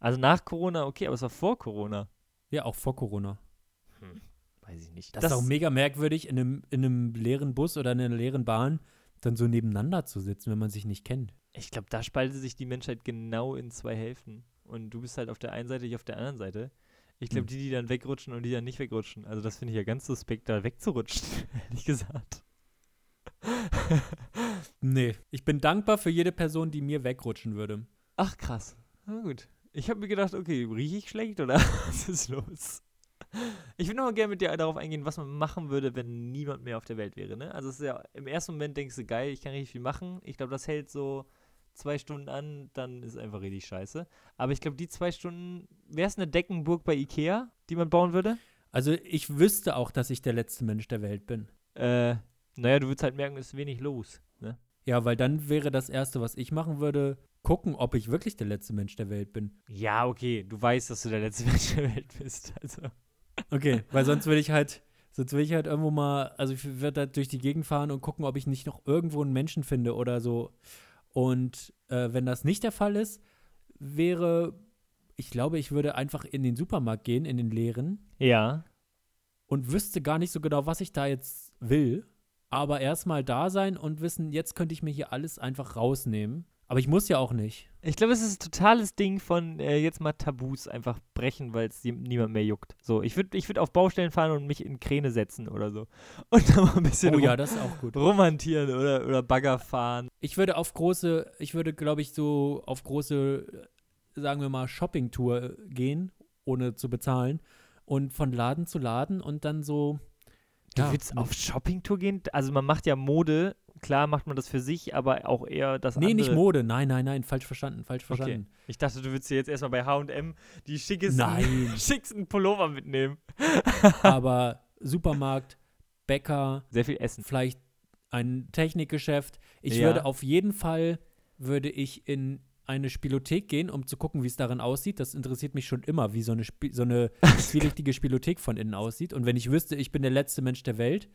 Also nach Corona, okay, aber es war vor Corona. Ja, auch vor Corona. Hm, weiß ich nicht. Das, ist auch mega merkwürdig, in einem, in einem leeren Bus oder in einer leeren Bahn dann so nebeneinander zu sitzen, wenn man sich nicht kennt. Ich glaube, da spaltet sich die Menschheit genau in zwei Hälften. Und du bist halt auf der einen Seite, ich auf der anderen Seite. Ich glaube, Hm. die, die dann wegrutschen und die dann nicht wegrutschen. Also das finde ich ja ganz suspekt, da wegzurutschen, <laughs> ehrlich gesagt. <laughs> Nee. Ich bin dankbar für jede Person, die mir wegrutschen würde. Ach, krass. Na gut. Ich habe mir gedacht, okay, rieche ich schlecht oder <laughs> was ist los? Ich würde noch mal gerne mit dir darauf eingehen, was man machen würde, wenn niemand mehr auf der Welt wäre. Ne? Also es ist ja, im ersten Moment denkst du, geil, ich kann richtig viel machen. Ich glaube, das hält so zwei Stunden an, dann ist einfach richtig scheiße. Aber ich glaube, die zwei Stunden, wäre es eine Deckenburg bei Ikea, die man bauen würde? Also ich wüsste auch, dass ich der letzte Mensch der Welt bin. Äh, naja, du würdest halt merken, es ist wenig los. Ne? Ja, weil dann wäre das Erste, was ich machen würde, gucken, ob ich wirklich der letzte Mensch der Welt bin. Ja, okay, du weißt, dass du der letzte <laughs> Mensch der Welt bist. Also. Okay, weil sonst würde ich halt, sonst würde ich halt irgendwo mal, also ich würde halt durch die Gegend fahren und gucken, ob ich nicht noch irgendwo einen Menschen finde oder so. Und äh, wenn das nicht der Fall ist, wäre, ich glaube, ich würde einfach in den Supermarkt gehen, in den leeren, Ja. und wüsste gar nicht so genau, was ich da jetzt will. Aber erstmal da sein und wissen, jetzt könnte ich mir hier alles einfach rausnehmen. Aber ich muss ja auch nicht. Ich glaube, es ist ein totales Ding von äh, jetzt mal Tabus einfach brechen, weil es niemand mehr juckt. So, ich würde ich würd auf Baustellen fahren und mich in Kräne setzen oder so. <laughs> Und dann mal ein bisschen Oh ja, das ist auch gut. romantieren oder, oder Bagger fahren. Ich würde auf große, ich würde, glaube ich, so auf große, äh, sagen wir mal, Shopping-Tour gehen, ohne zu bezahlen. Und von Laden zu Laden und dann so. Du ja, willst auf Shoppingtour gehen? Also man macht ja Mode, klar macht man das für sich, aber auch eher das Nee, andere. nicht Mode. Nein, nein, nein, falsch verstanden, falsch Okay. verstanden. Ich dachte, du würdest dir jetzt erstmal bei H&M die schickesten, <laughs> schicksten Pullover mitnehmen. <laughs> Aber Supermarkt, Bäcker, Sehr viel Essen. vielleicht ein Technikgeschäft. Ich Ja. würde auf jeden Fall würde ich in eine Spielothek gehen, um zu gucken, wie es darin aussieht. Das interessiert mich schon immer, wie so eine, Sp so eine <laughs> zwielichtige Spielothek von innen aussieht. Und wenn ich wüsste, ich bin der letzte Mensch der Welt,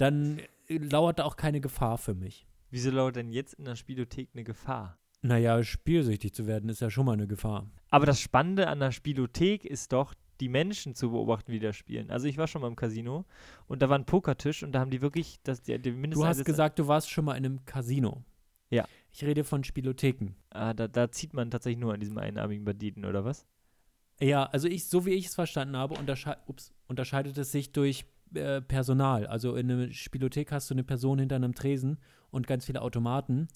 dann äh, lauert da auch keine Gefahr für mich. Wieso lauert denn jetzt in der Spielothek eine Gefahr? Naja, spielsüchtig zu werden ist ja schon mal eine Gefahr. Aber das Spannende an der Spielothek ist doch, die Menschen zu beobachten, wie die da spielen. Also ich war schon mal im Casino und da war ein Pokertisch und da haben die wirklich das, die, die Du hast gesagt, du warst schon mal in einem Casino. Ja. Ich rede von Spielotheken. Ah, da, da zieht man tatsächlich nur an diesem einarmigen Banditen, oder was? Ja, also ich, so wie ich es verstanden habe, untersche ups, unterscheidet es sich durch äh, Personal. Also in einer Spielothek hast du eine Person hinter einem Tresen und ganz viele Automaten.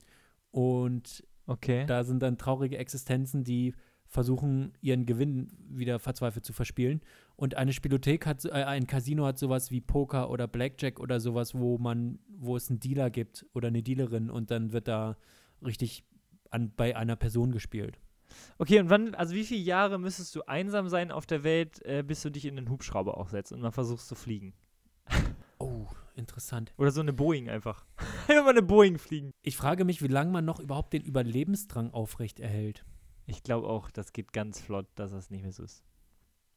Und Okay. da sind dann traurige Existenzen, die versuchen, ihren Gewinn wieder verzweifelt zu verspielen. Und eine Spielothek hat, so- äh, ein Casino hat sowas wie Poker oder Blackjack oder sowas, wo man, wo es einen Dealer gibt oder eine Dealerin und dann wird da richtig an, bei einer Person gespielt. Okay, und wann, also wie viele Jahre müsstest du einsam sein auf der Welt, äh, bis du dich in den Hubschrauber auch setzt und mal versuchst zu fliegen? Oh, interessant. Oder so eine Boeing einfach. <laughs> Einfach mal eine Boeing fliegen. Ich frage mich, wie lange man noch überhaupt den Überlebensdrang aufrecht erhält. Ich glaube auch, das geht ganz flott, dass das nicht mehr so ist.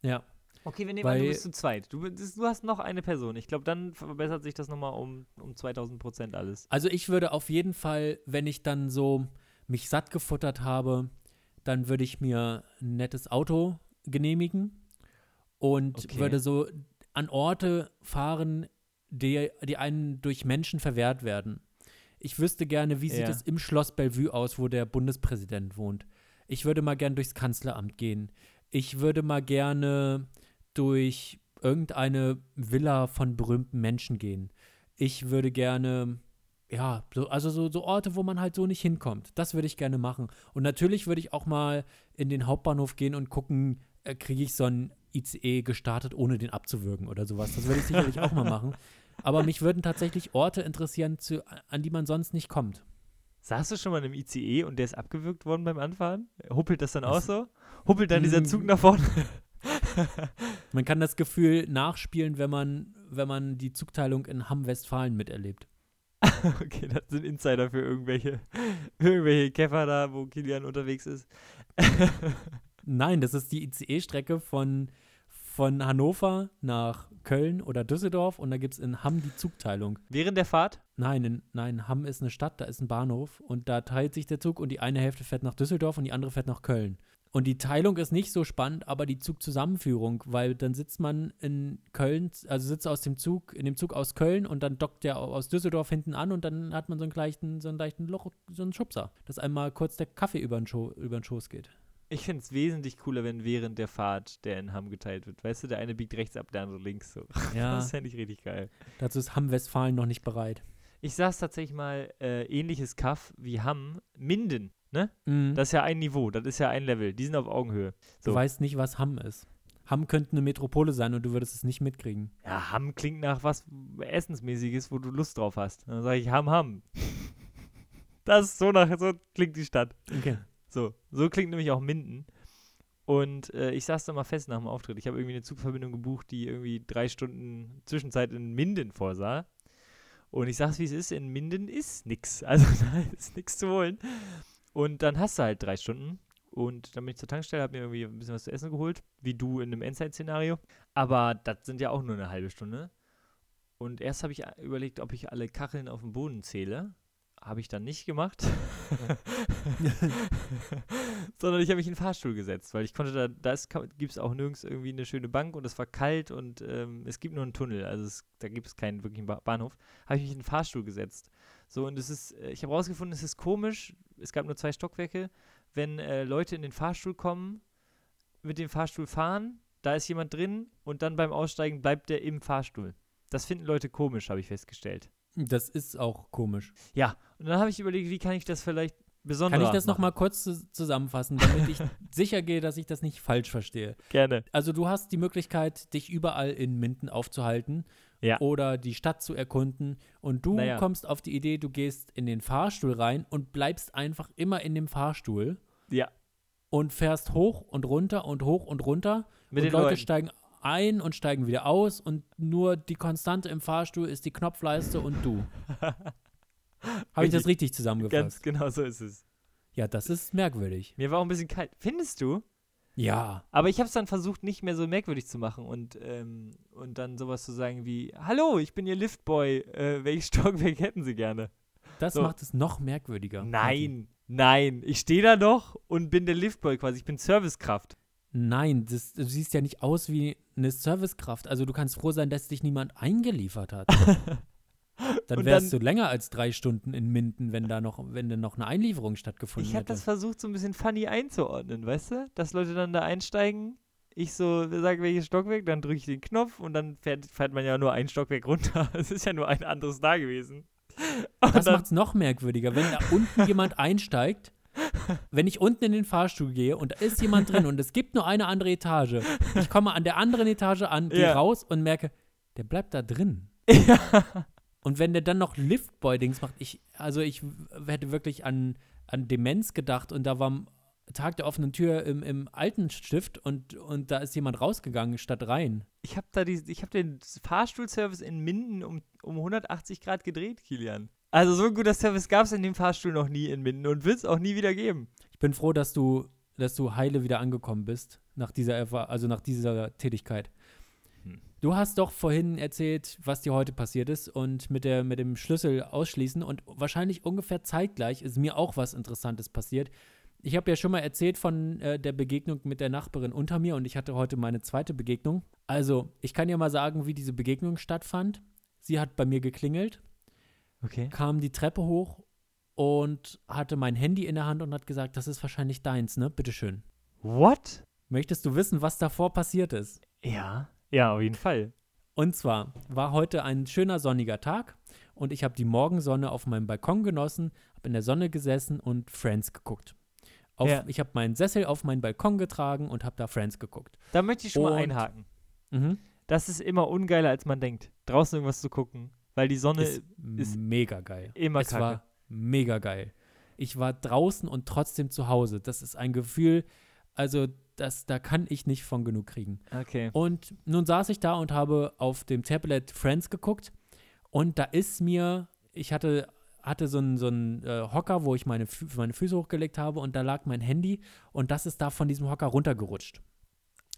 Ja. Okay, wir nehmen Weil- an, du bist zu zweit. Du, bist- du hast noch eine Person. Ich glaube, dann verbessert sich das nochmal um, um 2000 Prozent alles. Also ich würde auf jeden Fall, wenn ich dann so mich satt gefuttert habe, dann würde ich mir ein nettes Auto genehmigen und Okay. würde so an Orte fahren, die, die einen durch Menschen verwehrt werden. Ich wüsste gerne, wie sieht Ja. es im Schloss Bellevue aus, wo der Bundespräsident wohnt. Ich würde mal gerne durchs Kanzleramt gehen. Ich würde mal gerne durch irgendeine Villa von berühmten Menschen gehen. Ich würde gerne, ja, so, also so, so Orte, wo man halt so nicht hinkommt. Das würde ich gerne machen. Und natürlich würde ich auch mal in den Hauptbahnhof gehen und gucken, äh, kriege ich so ein ICE gestartet, ohne den abzuwürgen oder sowas. Das würde ich sicherlich auch mal <laughs> machen. Aber mich würden tatsächlich Orte interessieren, zu, an die man sonst nicht kommt. Saßt du schon mal einem ICE und der ist abgewürgt worden beim Anfahren? Huppelt das dann auch so? Huppelt dann dieser Mm. Zug nach vorne? <laughs> <laughs> Man kann das Gefühl nachspielen, wenn man, wenn man die Zugteilung in Hamm-Westfalen miterlebt. okay, das sind Insider für irgendwelche, irgendwelche Käfer da, wo Kilian unterwegs ist. Nein, das ist die ICE-Strecke von, von Hannover nach Köln oder Düsseldorf und da gibt es in Hamm die Zugteilung. Während der Fahrt? Nein, in, nein, Hamm ist eine Stadt, da ist ein Bahnhof und da teilt sich der Zug und die eine Hälfte fährt nach Düsseldorf und die andere fährt nach Köln. Und die Teilung ist nicht so spannend, aber die Zugzusammenführung, weil dann sitzt man in Köln, also sitzt aus dem Zug, in dem Zug aus Köln und dann dockt der au- aus Düsseldorf hinten an und dann hat man so einen leichten, so einen leichten Loch, so einen Schubser, dass einmal kurz der Kaffee über den, Scho über den Schoß geht. Ich finde es wesentlich cooler, wenn während der Fahrt der in Hamm geteilt wird. Weißt du, der eine biegt rechts ab, der andere links. So. <laughs> Ja, Das fände ich richtig geil. dazu ist Hamm-Westfalen noch nicht bereit. Ich saß tatsächlich mal äh, ähnliches Kaff wie Hamm. Minden, ne? Mhm. Das ist ja ein Niveau, das ist ja ein Level. Die sind auf Augenhöhe. Du so. weißt nicht, was Hamm ist. Hamm könnte eine Metropole sein und du würdest es nicht mitkriegen. Ja, Hamm klingt nach was Essensmäßiges, wo du Lust drauf hast. Dann sage ich Hamm, Hamm. <laughs> Das ist so nach, so klingt die Stadt. Okay. So, so klingt nämlich auch Minden. Und äh, ich saß da mal fest nach dem Auftritt. Ich habe irgendwie eine Zugverbindung gebucht, die irgendwie drei Stunden Zwischenzeit in Minden vorsah. Und ich sag's, wie es ist, in Minden ist nix. <laughs> Also da ist nichts zu holen. Und dann hast du halt drei Stunden. Und dann bin ich zur Tankstelle, habe mir irgendwie ein bisschen was zu essen geholt, wie du in einem Endzeit-Szenario. Aber das sind ja auch nur eine halbe Stunde. Und erst habe ich a- überlegt, ob ich alle Kacheln auf dem Boden zähle. Habe ich dann nicht gemacht. <laughs> Sondern ich habe mich in den Fahrstuhl gesetzt, weil ich konnte da, da gibt es auch nirgends irgendwie eine schöne Bank und es war kalt und ähm, es gibt nur einen Tunnel, also es, da gibt es keinen wirklichen ba Bahnhof. Habe ich mich in den Fahrstuhl gesetzt. So, und es ist, äh, ich habe rausgefunden, es ist komisch, es gab nur zwei Stockwerke, wenn äh, Leute in den Fahrstuhl kommen, mit dem Fahrstuhl fahren, da ist jemand drin und dann beim Aussteigen bleibt der im Fahrstuhl. Das finden Leute komisch, habe ich festgestellt. Das ist auch komisch. Ja, und dann habe ich überlegt, wie kann ich das vielleicht besonders Kann ich das nochmal kurz zu zusammenfassen, damit ich <laughs> sicher gehe, dass ich das nicht falsch verstehe? Gerne. Also du hast die Möglichkeit, dich überall in Minden aufzuhalten Ja. oder die Stadt zu erkunden und du Naja. kommst auf die Idee, du gehst in den Fahrstuhl rein und bleibst einfach immer in dem Fahrstuhl Ja. und fährst hoch und runter und hoch und runter Mit und Leute Leuten. steigen ein und steigen wieder aus und nur die Konstante im Fahrstuhl ist die Knopfleiste und du. <laughs> Habe ich das richtig Ganz zusammengefasst? genau so ist es. Ja, das ist merkwürdig. Mir war auch ein bisschen kalt. Findest du? Ja. Aber ich habe es dann versucht, nicht mehr so merkwürdig zu machen und, ähm, und dann sowas zu sagen wie: Hallo, ich bin Ihr Liftboy. Äh, welches Stockwerk hätten Sie gerne? Das So. macht es noch merkwürdiger. Nein, nein. Ich stehe da doch und bin der Liftboy quasi. Ich bin Servicekraft. Nein, das, du siehst ja nicht aus wie eine Servicekraft. Also du kannst froh sein, dass dich niemand eingeliefert hat. <laughs> Dann wärst dann- du länger als drei Stunden in Minden, wenn da noch, wenn da noch eine Einlieferung stattgefunden Ich habe hätte. das versucht, so ein bisschen funny einzuordnen, weißt du? Dass Leute dann da einsteigen. Ich so sage, welches Stockwerk, dann drücke ich den Knopf und dann fährt, fährt man ja nur ein Stockwerk runter. <laughs> Es ist ja nur ein anderes da gewesen. Und Das dann, macht es noch merkwürdiger, wenn da unten jemand einsteigt. Wenn ich unten in den Fahrstuhl gehe und da ist jemand drin und es gibt nur eine andere Etage. Ich komme an der anderen Etage an, gehe Ja. raus und merke, der bleibt da drin. ja. Und wenn der dann noch Liftboy-Dings macht, ich, also ich hätte wirklich an, an Demenz gedacht und da war am Tag der offenen Tür im, im alten Stift und, und da ist jemand rausgegangen statt rein. Ich habe da die, ich habe den Fahrstuhlservice in Minden um, um 180 Grad gedreht, Kilian. Also so ein guter Service gab es in dem Fahrstuhl noch nie in Minden und wird es auch nie wieder geben. Ich bin froh, dass du, dass du heile wieder angekommen bist nach dieser, also nach dieser Tätigkeit. Hm. Du hast doch vorhin erzählt, was dir heute passiert ist und mit, der, mit dem Schlüssel ausschließen und wahrscheinlich ungefähr zeitgleich ist mir auch was Interessantes passiert. Ich habe ja schon mal erzählt von äh, der Begegnung mit der Nachbarin unter mir und ich hatte heute meine zweite Begegnung. Also, ich kann ja mal sagen, wie diese Begegnung stattfand. Sie hat bei mir geklingelt, Okay. kam die Treppe hoch und hatte mein Handy in der Hand und hat gesagt, das ist wahrscheinlich deins, ne? Bitteschön. What? Möchtest du wissen, was davor passiert ist? Ja. Ja, auf jeden Fall. Und zwar war heute ein schöner sonniger Tag und ich habe die Morgensonne auf meinem Balkon genossen, habe in der Sonne gesessen und Friends geguckt. Auf, Ja. Ich habe meinen Sessel auf meinen Balkon getragen und habe da Friends geguckt. Da möchte ich schon mal Und- einhaken. Mhm. Das ist immer ungeiler, als man denkt, draußen irgendwas zu gucken. Weil die Sonne Ist, ist mega geil. immer es kacke. war mega geil. Ich war draußen und trotzdem zu Hause. Das ist ein Gefühl, also das, da kann ich nicht von genug kriegen. Okay. Und nun saß ich da und habe auf dem Tablet Friends geguckt und da ist mir, ich hatte, hatte so einen so einen, äh, Hocker, wo ich meine, meine Füße hochgelegt habe und da lag mein Handy und das ist da von diesem Hocker runtergerutscht.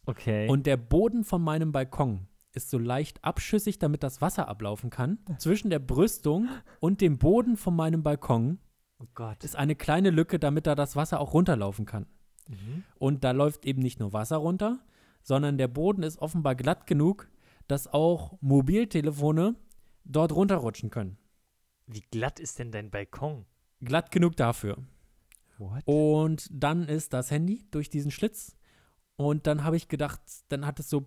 Okay. Und der Boden von meinem Balkon ist so leicht abschüssig, damit das Wasser ablaufen kann. Zwischen der Brüstung und dem Boden von meinem Balkon oh Gott. ist eine kleine Lücke, damit da das Wasser auch runterlaufen kann. Mhm. Und da läuft eben nicht nur Wasser runter, sondern der Boden ist offenbar glatt genug, dass auch Mobiltelefone dort runterrutschen können. Wie glatt ist denn dein Balkon? Glatt genug dafür. What? Und dann ist das Handy durch diesen Schlitz. Und dann habe ich gedacht, dann hat es so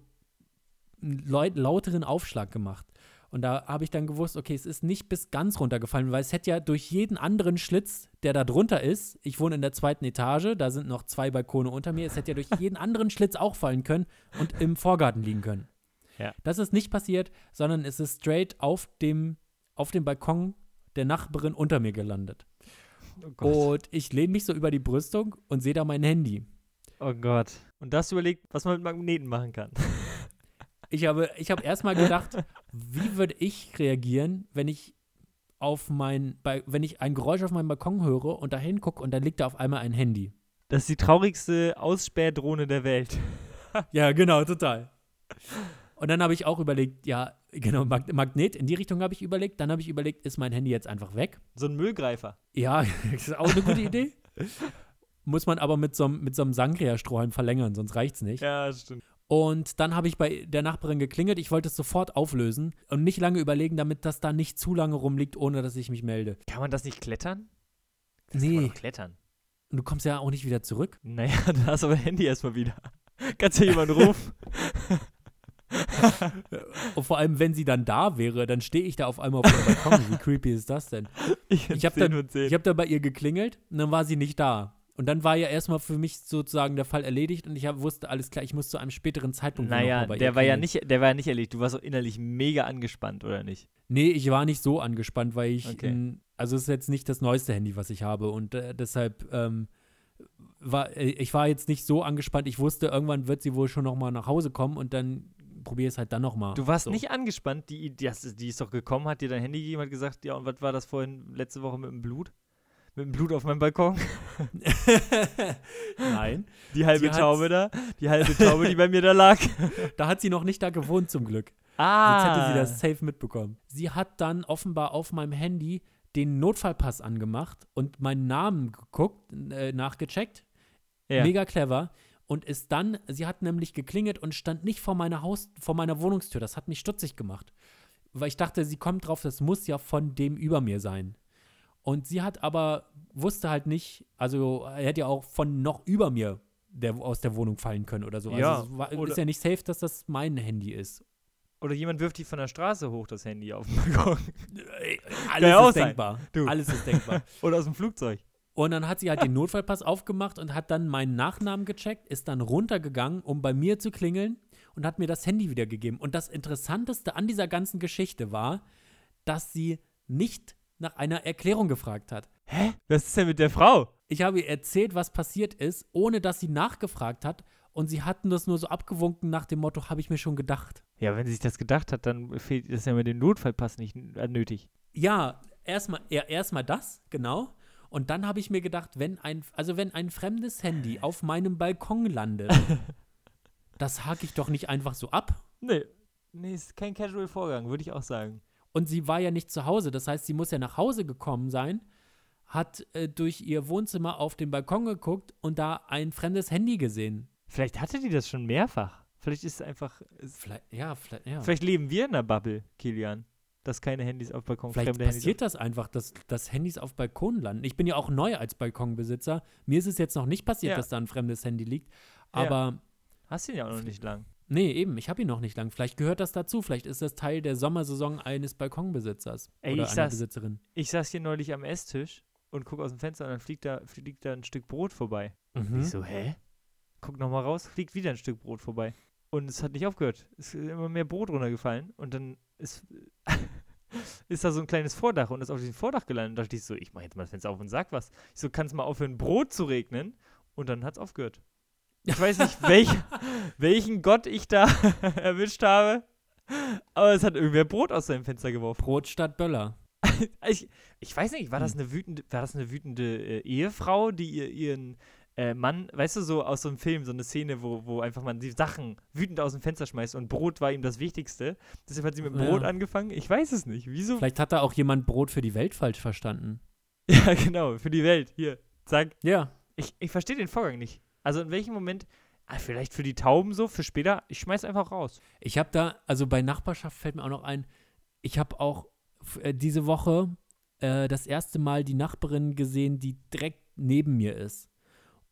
einen laut, lauteren Aufschlag gemacht. Und da habe ich dann gewusst, okay, es ist nicht bis ganz runtergefallen, weil es hätte ja durch jeden anderen Schlitz, der da drunter ist, ich wohne in der zweiten Etage, da sind noch zwei Balkone unter mir, es hätte ja durch jeden anderen Schlitz auch fallen können und im Vorgarten liegen können. Ja. Das ist nicht passiert, sondern es ist straight auf dem, auf dem Balkon der Nachbarin unter mir gelandet. Oh. Und ich lehne mich so über die Brüstung und sehe da mein Handy. Oh Gott. Und da hast du überlegt, was man mit Magneten machen kann. <laughs> Ich habe, ich habe erstmal gedacht, wie würde ich reagieren, wenn ich auf mein, bei, wenn ich ein Geräusch auf meinem Balkon höre und da hingucke und da liegt da auf einmal ein Handy. Das ist die traurigste Ausspähdrohne der Welt. <laughs> Ja, genau, total. Und dann habe ich auch überlegt, ja, genau, Mag Magnet, in die Richtung habe ich überlegt. Dann habe ich überlegt, ist mein Handy jetzt einfach weg? So ein Müllgreifer. Ja, <laughs> das ist auch eine gute Idee. Muss man aber mit so, einem- mit so Sangria-Strohhalm verlängern, sonst reicht's nicht. Ja, stimmt. Und dann habe ich bei der Nachbarin geklingelt. Ich wollte es sofort auflösen und nicht lange überlegen, damit das da nicht zu lange rumliegt, ohne dass ich mich melde. Kann man das nicht klettern? Das kann Nee. man doch klettern. Und du kommst ja auch nicht wieder zurück. Naja, <laughs> dann hast du aber Handy erstmal wieder. Kannst ja jemanden rufen. <laughs> <laughs> Und vor allem, wenn sie dann da wäre, dann stehe ich da auf einmal auf dem Balkon. Wie creepy ist das denn? Ich, Ich habe da, ich hab da bei ihr geklingelt und dann war sie nicht da. Und dann war ja erstmal für mich sozusagen der Fall erledigt und ich hab, wusste, alles klar, ich muss zu einem späteren Zeitpunkt noch Naja, ihr der war ja nicht, der war ja nicht erledigt. Du warst so innerlich mega angespannt, oder nicht? Nee, ich war nicht so angespannt, weil ich, Okay. n- also es ist jetzt nicht das neueste Handy, was ich habe und äh, deshalb ähm, war, äh, ich war jetzt nicht so angespannt. Ich wusste, irgendwann wird sie wohl schon noch mal nach Hause kommen und dann probiere es halt dann noch mal. Du warst so. nicht angespannt. Die, die, die ist doch gekommen, hat dir dein Handy gegeben, hat gesagt, ja, und was war das vorhin letzte Woche mit dem Blut? Mit dem Blut auf meinem Balkon. <laughs> Nein, Die halbe Die Taube da. Die halbe Taube, die bei mir da lag. <laughs> da hat sie noch nicht da gewohnt zum Glück. Ah. Sonst hätte sie das safe mitbekommen. Sie hat dann offenbar auf meinem Handy den Notfallpass angemacht und meinen Namen geguckt, äh, nachgecheckt. Ja. Mega clever. Und ist dann, sie hat nämlich geklingelt und stand nicht vor meiner Haus, vor meiner Wohnungstür. Das hat mich stutzig gemacht. Weil ich dachte, sie kommt drauf, das muss ja von dem über mir sein. Und sie hat aber, wusste halt nicht, also er hätte ja auch von noch über mir der, aus der Wohnung fallen können oder so. Ja, also es war, oder- ist ja nicht safe, dass das mein Handy ist. Oder jemand wirft die von der Straße hoch, das Handy auf den Balkon. Alles ja auch ist denkbar. Du. Alles ist denkbar. <laughs> Oder aus dem Flugzeug. Und dann hat sie halt den Notfallpass aufgemacht und hat dann meinen Nachnamen gecheckt, ist dann runtergegangen, um bei mir zu klingeln und hat mir das Handy wiedergegeben. Und das Interessanteste an dieser ganzen Geschichte war, dass sie nicht nach einer Erklärung gefragt hat. Hä? Was ist denn mit der Frau? Ich habe ihr erzählt, was passiert ist, ohne dass sie nachgefragt hat. Und sie hatten das nur so abgewunken nach dem Motto, habe ich mir schon gedacht. Ja, wenn sie sich das gedacht hat, dann fehlt das ja mit dem Notfallpass nicht äh, nötig. Ja, erstmal ja, erstmal das, genau. Und dann habe ich mir gedacht, wenn ein, also wenn ein fremdes Handy auf meinem Balkon landet, <laughs> das hake ich doch nicht einfach so ab. Nee. Nee, ist kein Casual-Vorgang, würde ich auch sagen. Und sie war ja nicht zu Hause, das heißt, sie muss ja nach Hause gekommen sein, hat äh, durch ihr Wohnzimmer auf den Balkon geguckt und da ein fremdes Handy gesehen. Vielleicht hatte die das schon mehrfach. Vielleicht ist es einfach. Vielleicht, ja, vielleicht, ja. Vielleicht leben wir in einer Bubble, Kilian. Dass keine Handys auf Balkon, Vielleicht fremde Handys. passiert das einfach, dass, dass Handys auf Balkonen landen. Ich bin ja auch neu als Balkonbesitzer. Mir ist es jetzt noch nicht passiert, Ja. dass da ein fremdes Handy liegt. Ja. Aber Hast du ihn ja auch noch nicht lang. Nee, eben, ich habe ihn noch nicht lang. Vielleicht gehört das dazu. Vielleicht ist das Teil der Sommersaison eines Balkonbesitzers Ey, oder ich einer saß- Besitzerin. Ich saß hier neulich am Esstisch und guck aus dem Fenster und dann fliegt da, fliegt da ein Stück Brot vorbei. Mhm. Ich so, hä? Guck nochmal raus, fliegt wieder ein Stück Brot vorbei. Und es hat nicht aufgehört. Es ist immer mehr Brot runtergefallen und dann ist, <laughs> ist da so ein kleines Vordach und ist auf diesem Vordach gelandet. Da dachte ich so, ich mach jetzt mal das Fenster auf und sag was. Ich so, kann es mal aufhören, Brot zu regnen? Und dann hat's aufgehört. Ich weiß nicht, welch, welchen Gott ich da <laughs> erwischt habe, aber es hat irgendwer Brot aus seinem Fenster geworfen. Brot statt Böller. <laughs> Ich, ich weiß nicht, war das eine wütende, war das eine wütende äh, Ehefrau, die ihr, ihren äh, Mann, weißt du, so aus so einem Film, so eine Szene, wo, wo einfach man die Sachen wütend aus dem Fenster schmeißt und Brot war ihm das Wichtigste. Deshalb hat sie mit dem Ja. Brot angefangen. Ich weiß es nicht. Wieso? Vielleicht hat da auch jemand Brot für die Welt falsch verstanden. <laughs> Ja, genau, für die Welt. Hier, zack. Ja. Ich, ich verstehe den Vorgang nicht. Also in welchem Moment, ah, vielleicht für die Tauben so, für später, ich schmeiß einfach raus. Ich habe da, also bei Nachbarschaft fällt mir auch noch ein, ich habe auch äh, diese Woche äh, das erste Mal die Nachbarin gesehen, die direkt neben mir ist.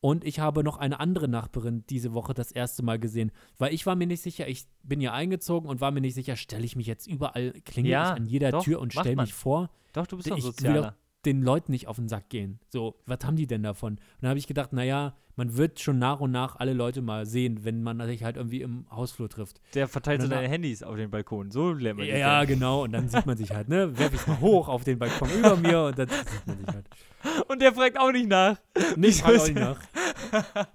Und ich habe noch eine andere Nachbarin diese Woche das erste Mal gesehen, weil ich war mir nicht sicher, ich bin ja eingezogen und war mir nicht sicher, stelle ich mich jetzt überall, klingel Ja, ich an jeder doch, Tür und stelle mich vor. Doch, du bist doch Sozialer. Den Leuten nicht auf den Sack gehen. So, was haben die denn davon? Und dann habe ich gedacht, naja, man wird schon nach und nach alle Leute mal sehen, wenn man sich halt irgendwie im Hausflur trifft. Der verteilt so deine Handys auf den Balkon. So lernt man Ja, ja, genau. Und dann sieht man sich halt, ne? Werfe ich mal hoch auf den Balkon über mir und dann sieht man sich halt. <laughs> Und der fragt auch nicht nach. Nicht so frag ist- auch nicht nach. <laughs>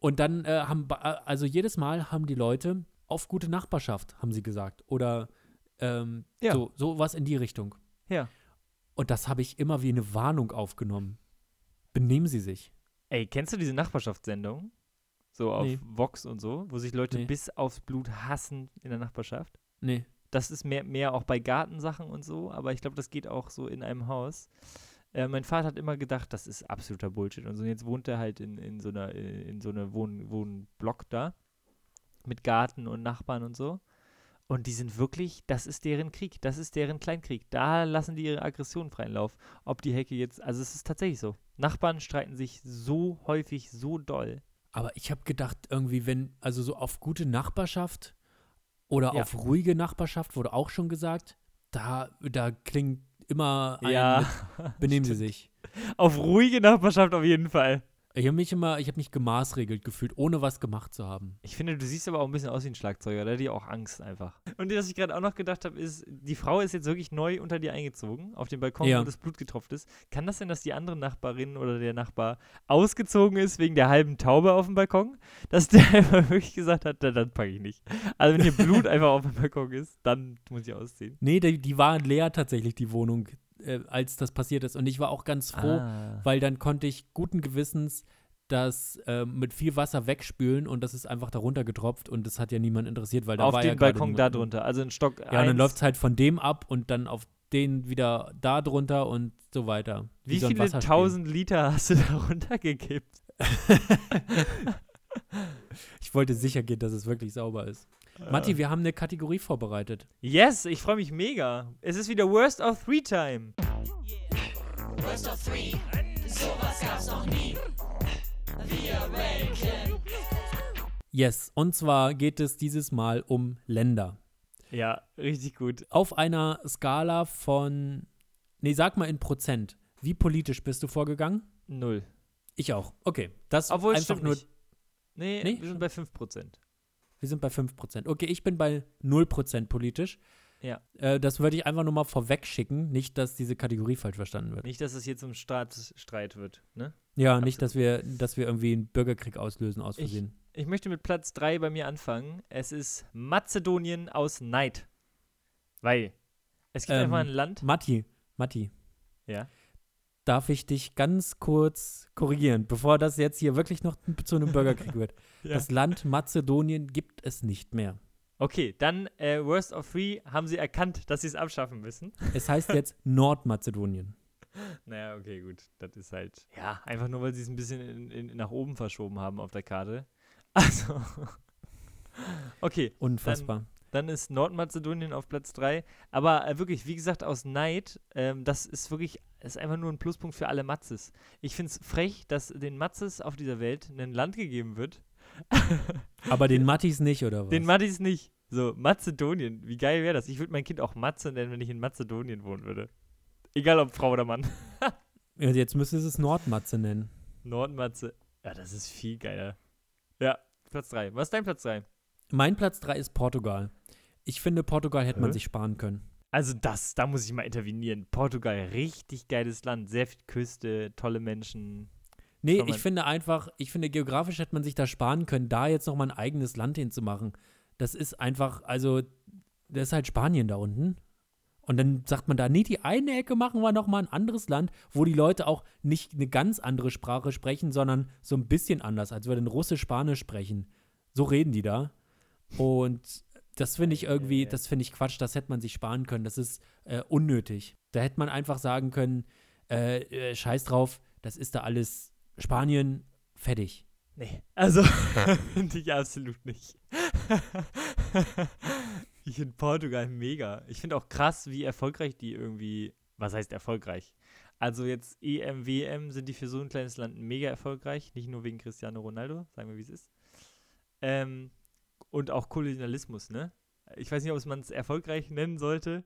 Und dann äh, haben, ba- also jedes Mal haben die Leute auf gute Nachbarschaft, haben sie gesagt. Oder ähm, Ja. so, so was in die Richtung. Ja. Und das habe ich immer wie eine Warnung aufgenommen. Benehmen Sie sich. Ey, kennst du diese Nachbarschaftssendung? So auf Nee. Vox und so, wo sich Leute Nee. bis aufs Blut hassen in der Nachbarschaft. Nee. Das ist mehr, mehr auch bei Gartensachen und so, aber ich glaube, das geht auch so in einem Haus. Äh, mein Vater hat immer gedacht, das ist absoluter Bullshit. Und so, jetzt wohnt er halt in, in so einer, äh, in so einer Wohn Wohnblock da. Mit Garten und Nachbarn und so. Und die sind wirklich, das ist deren Krieg, das ist deren Kleinkrieg. Da lassen die ihre Aggression freien Lauf. Ob die Hecke jetzt, also es ist tatsächlich so. Nachbarn streiten sich so häufig, so doll. Aber ich habe gedacht, irgendwie, wenn, also so auf gute Nachbarschaft oder Ja. auf ruhige Nachbarschaft wurde auch schon gesagt, da, da klingt immer ein Ja, mit, benehmen Sie <laughs> sich. auf ruhige Nachbarschaft auf jeden Fall. Ich habe mich immer, ich habe mich gemaßregelt gefühlt, ohne was gemacht zu haben. Ich finde, du siehst aber auch ein bisschen aus wie ein Schlagzeuger, da hat die auch Angst einfach. Und was ich gerade auch noch gedacht habe, ist, die Frau ist jetzt wirklich neu unter dir eingezogen, auf dem Balkon, Ja. wo das Blut getropft ist. Kann das denn, dass die andere Nachbarin oder der Nachbar ausgezogen ist wegen der halben Taube auf dem Balkon? Dass der <laughs> einfach wirklich gesagt hat, na, dann packe ich nicht. Also wenn hier Blut <laughs> einfach auf dem Balkon ist, dann muss ich ausziehen. Nee, die, die war leer tatsächlich, die Wohnung. Äh, als das passiert ist. Und ich war auch ganz froh, Ah. weil dann konnte ich guten Gewissens das äh, mit viel Wasser wegspülen und das ist einfach darunter getropft und das hat ja niemand interessiert, weil da Auf war den ja Balkon da drunter. Also ein Stock Ja, dann läuft es halt von dem ab und dann auf den wieder da drunter und so weiter. Wie so ein viele tausend Liter hast du da <laughs> runtergekippt? <laughs> Ich wollte sicher gehen, dass es wirklich sauber ist. Matti, wir haben eine Kategorie vorbereitet. Yes, ich freue mich mega. Es ist wieder Worst of Three Time. Worst of three, sowas gab's noch nie. Wir ranken. Yes, und zwar geht es dieses Mal um Länder. Ja, richtig gut. Auf einer Skala von, nee, sag mal in Prozent. Wie politisch bist du vorgegangen? Null. Ich auch. Okay, das Obwohl einfach nur. nicht. Nee, Nee? wir sind bei 5%. Wir sind bei 5%. Okay, ich bin bei 0% politisch. Ja. Äh, das würde ich einfach nur mal vorweg schicken. Nicht, dass diese Kategorie falsch verstanden wird. Nicht, dass es hier zum Staatsstreit wird. Ne? Ja, nicht, dass wir, dass wir irgendwie einen Bürgerkrieg auslösen aus Ich- Versehen. Ich möchte mit Platz 3 bei mir anfangen. Es ist Mazedonien aus Neid. Weil es gibt Ähm, einfach ein Land. Matti, Matti, Ja. Darf ich dich ganz kurz korrigieren, bevor das jetzt hier wirklich noch zu einem Bürgerkrieg wird. <laughs> Ja. Das Land Mazedonien gibt es nicht mehr. Okay, dann äh, Worst of Three haben sie erkannt, dass sie es abschaffen müssen. <laughs> Es heißt jetzt Nordmazedonien. Naja, okay, gut. Das ist halt. Ja, einfach nur, weil sie es ein bisschen in, in, nach oben verschoben haben auf der Karte. <laughs> Also. Okay, Unfassbar. dann ist Nordmazedonien auf Platz 3. Aber äh, wirklich, wie gesagt, aus Neid, ähm, das ist wirklich, ist einfach nur ein Pluspunkt für alle Matzes. Ich finde es frech, dass den Matzes auf dieser Welt ein Land gegeben wird. <laughs> Aber den Mattis nicht, oder was? Den Mattis nicht. So, Mazedonien. Wie geil wäre das? Ich würde mein Kind auch Matze nennen, wenn ich in Mazedonien wohnen würde. Egal ob Frau oder Mann. <laughs> Ja, Jetzt müsstest du es Nordmatze nennen. Nordmatze. Ja, das ist viel geiler. Ja, Platz 3. Was ist dein Platz 3? Mein Platz 3 ist Portugal. Ich finde, Portugal hätte man Hä? sich sparen können. Also das, da muss ich mal intervenieren. Portugal, richtig geiles Land. Sehr viel Küste, tolle Menschen. Nee, ich finde einfach, ich finde, geografisch hätte man sich da sparen können, da jetzt noch mal ein eigenes Land hinzumachen. Das ist einfach, also, das ist halt Spanien da unten. Und dann sagt man da, nee, die eine Ecke machen wir noch mal ein anderes Land, wo die Leute auch nicht eine ganz andere Sprache sprechen, sondern so ein bisschen anders, als würden Russisch-Spanisch sprechen. So reden die da. Und das finde ich irgendwie, das finde ich Quatsch, das hätte man sich sparen können. Das ist äh, unnötig. Da hätte man einfach sagen können, äh, äh, scheiß drauf, das ist da alles Spanien, fertig. Nee, also finde <laughs> ich absolut nicht. <laughs> ich finde Portugal mega. Ich finde auch krass, wie erfolgreich die irgendwie, was heißt erfolgreich? Also jetzt EM, WM sind die für so ein kleines Land mega erfolgreich, nicht nur wegen Cristiano Ronaldo, sagen wir wie es ist. Ähm, und auch Kolonialismus, ne? Ich weiß nicht, ob man es erfolgreich nennen sollte,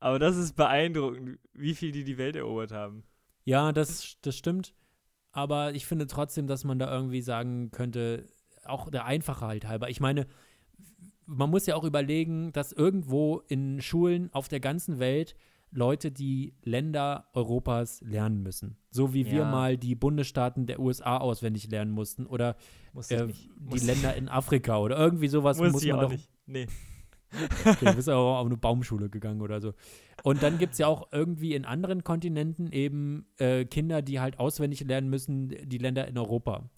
aber das ist beeindruckend, wie viel die die Welt erobert haben. Ja, das, das stimmt. Aber ich finde trotzdem, dass man da irgendwie sagen könnte, auch der Einfachheit halber. Ich meine, man muss ja auch überlegen, dass irgendwo in Schulen auf der ganzen Welt Leute die Länder Europas lernen müssen. So wie wir Ja. mal die Bundesstaaten der USA auswendig lernen mussten oder Muss äh, die Muss- Länder in Afrika oder irgendwie sowas muss, muss man auch doch nicht. Nee. Okay, du bist aber auf eine Baumschule gegangen oder so. Und dann gibt es ja auch irgendwie in anderen Kontinenten eben äh, Kinder, die halt auswendig lernen müssen, die Länder in Europa.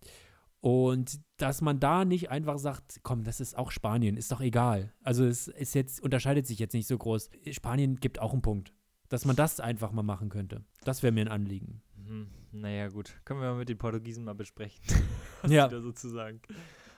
Und dass man da nicht einfach sagt, komm, das ist auch Spanien, ist doch egal. Also es ist jetzt, unterscheidet sich jetzt nicht so groß. Spanien gibt auch einen Punkt. Dass man das einfach mal machen könnte. Das wäre mir ein Anliegen. Hm, naja, gut. Können wir mal mit den Portugiesen mal besprechen. <laughs> Ja. sozusagen.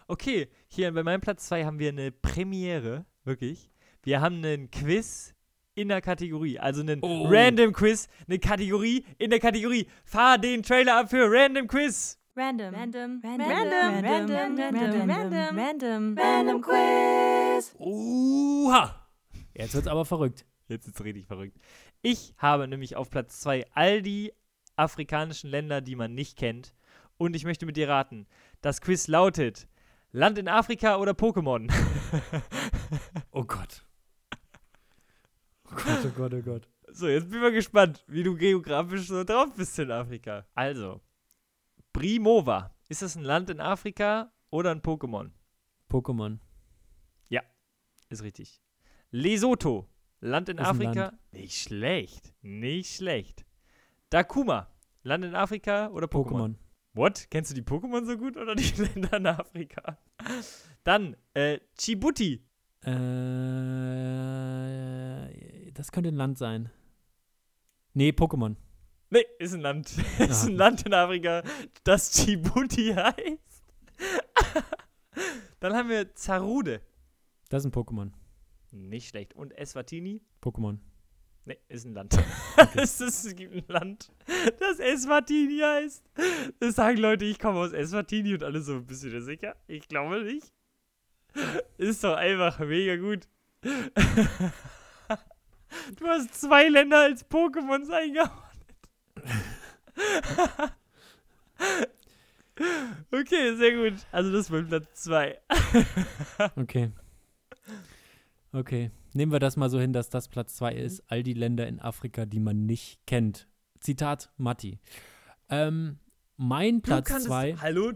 Okay, hier bei meinem Platz 2 haben wir eine Premiere, wirklich. Wir haben einen Quiz in der Kategorie, also einen Oh. Random Quiz, eine Kategorie in der Kategorie. Fahr den Trailer ab für Random Quiz. Random. Random. Random, Random. random, Random. random, Random. Random Quiz. Uha! Jetzt wird's aber verrückt. Jetzt ist es richtig verrückt. Ich habe nämlich auf Platz 2 all die afrikanischen Länder, die man nicht kennt. Und ich möchte mit dir raten. Das Quiz lautet: Land in Afrika oder Pokémon? <laughs> Oh Gott. <laughs> Oh Gott, oh Gott, oh Gott. So, jetzt bin ich mal gespannt, wie du geografisch so drauf bist in Afrika. Also, Primova. Ist das ein Land in Afrika oder ein Pokémon? Pokémon. Ist richtig. Lesotho. Land in Ist Afrika. Land. Nicht schlecht. Nicht schlecht. Dakuma. Land in Afrika oder Pokémon? Pokémon. What? Kennst du die Pokémon so gut oder die <laughs> Länder in Afrika? Dann, äh, Djibouti. Äh, das könnte ein Land sein. Nee, Pokémon. Nee, ist ein Land. <laughs> ist Ah. ein Land in Afrika, das Djibouti <laughs> heißt. Dann haben wir Zarude. Das ist ein Pokémon. Nicht schlecht. Und Eswatini? Pokémon. Nee, ist ein Land. <laughs> <laughs> es, ist, gibt ein Land, das Eswatini heißt. Das sagen Leute, ich komme aus Eswatini und alle so, bist du dir sicher? Ich glaube nicht. Ist doch einfach mega gut. <laughs> Du hast zwei Länder als Pokémons eingeordnet. Okay, sehr gut. Also das war Platz zwei. Okay. Okay. Nehmen wir das mal so hin, dass das Platz 2 ist. All die Länder in Afrika, die man nicht kennt. Zitat Matti. Ähm, mein Platz kannst- 2. Hallo?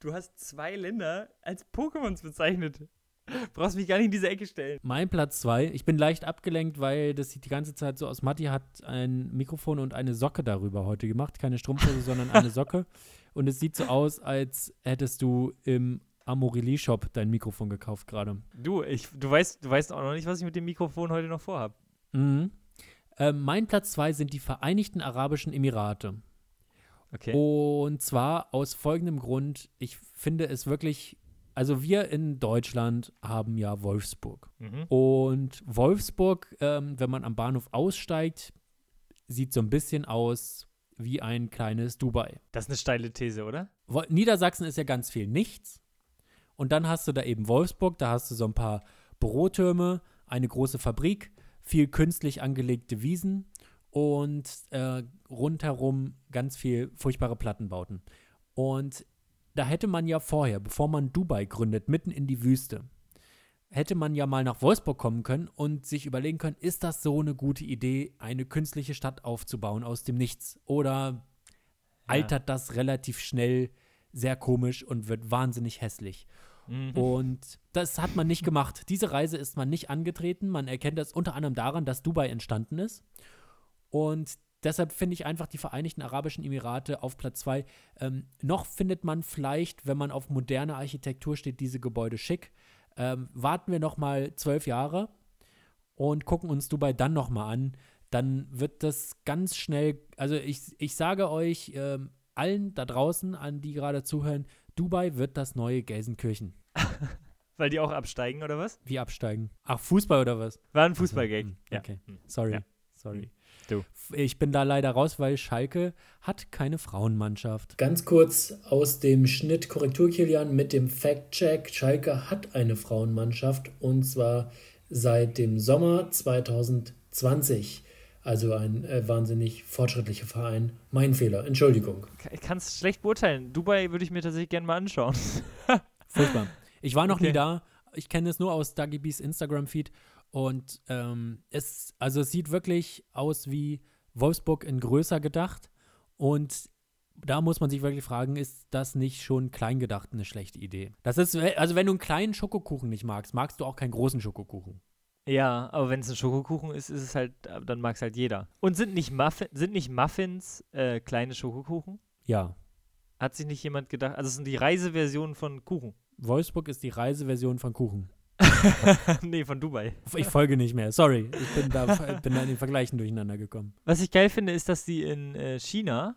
Du hast zwei Länder als Pokémons bezeichnet. <laughs> Brauchst mich gar nicht in diese Ecke stellen. Mein Platz 2. Ich bin leicht abgelenkt, weil das sieht die ganze Zeit so aus. Matti hat ein Mikrofon und eine Socke darüber heute gemacht. Keine Strumpfhose, sondern eine <laughs> Socke. Und es sieht so aus, als hättest du im Amorelie-Shop dein Mikrofon gekauft gerade. Du, ich, du, weißt, du weißt auch noch nicht, was ich mit dem Mikrofon heute noch vorhab. Mhm. Ähm, mein Platz 2 sind die Vereinigten Arabischen Emirate. Okay. Und zwar aus folgendem Grund, ich finde es wirklich, also wir in Deutschland haben ja Wolfsburg. Mhm. Und Wolfsburg, ähm, wenn man am Bahnhof aussteigt, sieht so ein bisschen aus wie ein kleines Dubai. Das ist eine steile These, oder? Niedersachsen ist ja ganz viel nichts. Und dann hast du da eben Wolfsburg, da hast du so ein paar Bürotürme, eine große Fabrik, viel künstlich angelegte Wiesen und äh, rundherum ganz viel furchtbare Plattenbauten. Und da hätte man ja vorher, bevor man Dubai gründet, mitten in die Wüste, hätte man ja mal nach Wolfsburg kommen können und sich überlegen können, ist das so eine gute Idee, eine künstliche Stadt aufzubauen aus dem Nichts? Oder altert das relativ schnell sehr komisch und wird wahnsinnig hässlich. Mhm. Und das hat man nicht gemacht. Diese Reise ist man nicht angetreten. Man erkennt das unter anderem daran, dass Dubai entstanden ist. Und deshalb finde ich einfach die Vereinigten Arabischen Emirate auf Platz 2. Ähm, noch findet man vielleicht, wenn man auf moderne Architektur steht, diese Gebäude schick. Ähm, warten wir noch mal zwölf Jahre und gucken uns Dubai dann noch mal an. Dann wird das ganz schnell, also ich, ich sage euch, ähm, allen da draußen, an die gerade zuhören, Dubai wird das neue Gelsenkirchen. <laughs> Weil die auch absteigen, oder was? Wie absteigen? Ach, Fußball oder was? War ein Fußballgag. Hm, Ja. Okay, Hm. sorry. Ja. Sorry. Du. F- Ich bin da leider raus, weil Schalke hat keine Frauenmannschaft. Ganz kurz aus dem Schnitt Korrektur Kilian mit dem Fact-Check. Schalke hat eine Frauenmannschaft und zwar seit dem Sommer 2020. Also ein äh, wahnsinnig fortschrittlicher Verein. Mein Fehler, Entschuldigung. Ich kann es schlecht beurteilen. Dubai würde ich mir tatsächlich gerne mal anschauen. <laughs> Furchtbar. Ich war noch Okay. nie da. Ich kenne es nur aus Dagi B's Instagram-Feed. Und ähm, es, also es sieht wirklich aus wie Wolfsburg in größer gedacht. Und da muss man sich wirklich fragen, ist das nicht schon klein gedacht eine schlechte Idee? Das ist, also wenn du einen kleinen Schokokuchen nicht magst, magst du auch keinen großen Schokokuchen. Ja, aber wenn es ein Schokokuchen ist, ist es halt, äh, dann mag es halt jeder. Und sind nicht, Muffin, sind nicht Muffins äh, kleine Schokokuchen? Ja. Hat sich nicht jemand gedacht? Also es sind die Reiseversionen von Kuchen. Wolfsburg ist die Reiseversion von Kuchen. <laughs> nee, von Dubai. Ich folge nicht mehr. Sorry. Ich bin da, bin da in den Vergleichen durcheinander gekommen. Was ich geil finde, ist, dass die in äh, China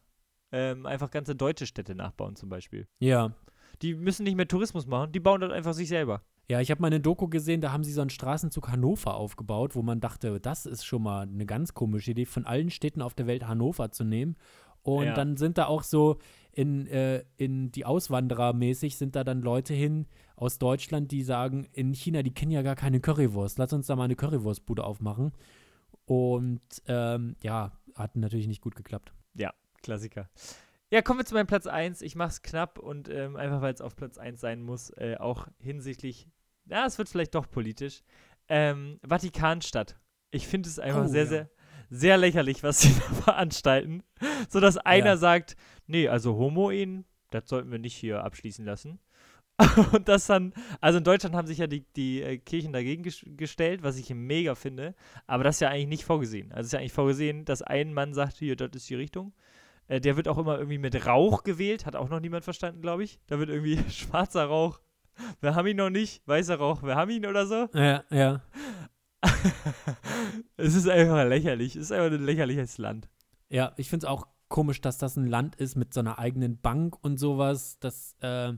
ähm, einfach ganze deutsche Städte nachbauen zum Beispiel. Ja. Die müssen nicht mehr Tourismus machen, die bauen dort einfach sich selber. Ja, ich habe mal eine Doku gesehen, da haben sie so einen Straßenzug Hannover aufgebaut, wo man dachte, das ist schon mal eine ganz komische Idee, von allen Städten auf der Welt Hannover zu nehmen. Und Ja. dann sind da auch so in, äh, in die Auswanderer mäßig sind da dann Leute hin aus Deutschland, die sagen, in China, die kennen ja gar keine Currywurst. Lass uns da mal eine Currywurstbude aufmachen. Und ähm, ja, hat natürlich nicht gut geklappt. Klassiker. Ja, kommen wir zu meinem Platz 1. Ich mache es knapp und ähm, einfach, weil es auf Platz 1 sein muss, äh, auch hinsichtlich, ja, es wird vielleicht doch politisch. Ähm, Vatikanstadt. Ich finde es einfach Oh, sehr, ja. sehr, sehr lächerlich, was <laughs> sie da veranstalten. So dass einer Ja. sagt, nee, also Homo-Ehen, das sollten wir nicht hier abschließen lassen. <laughs> Und das dann, also in Deutschland haben sich ja die, die äh, Kirchen dagegen ges gestellt, was ich mega finde. Aber das ist ja eigentlich nicht vorgesehen. Also es ist ja eigentlich vorgesehen, dass ein Mann sagt, hier, das ist die Richtung. Äh, der wird auch immer irgendwie mit Rauch gewählt, hat auch noch niemand verstanden, glaube ich. Da wird irgendwie <laughs> schwarzer Rauch. <laughs> Wir haben ihn noch nicht, weißer Rauch, wir haben ihn oder so. Ja, ja. <laughs> es ist einfach lächerlich. Es ist einfach ein lächerliches Land. Ja, ich finde es auch komisch, dass das ein Land ist mit so einer eigenen Bank und sowas. Das, äh,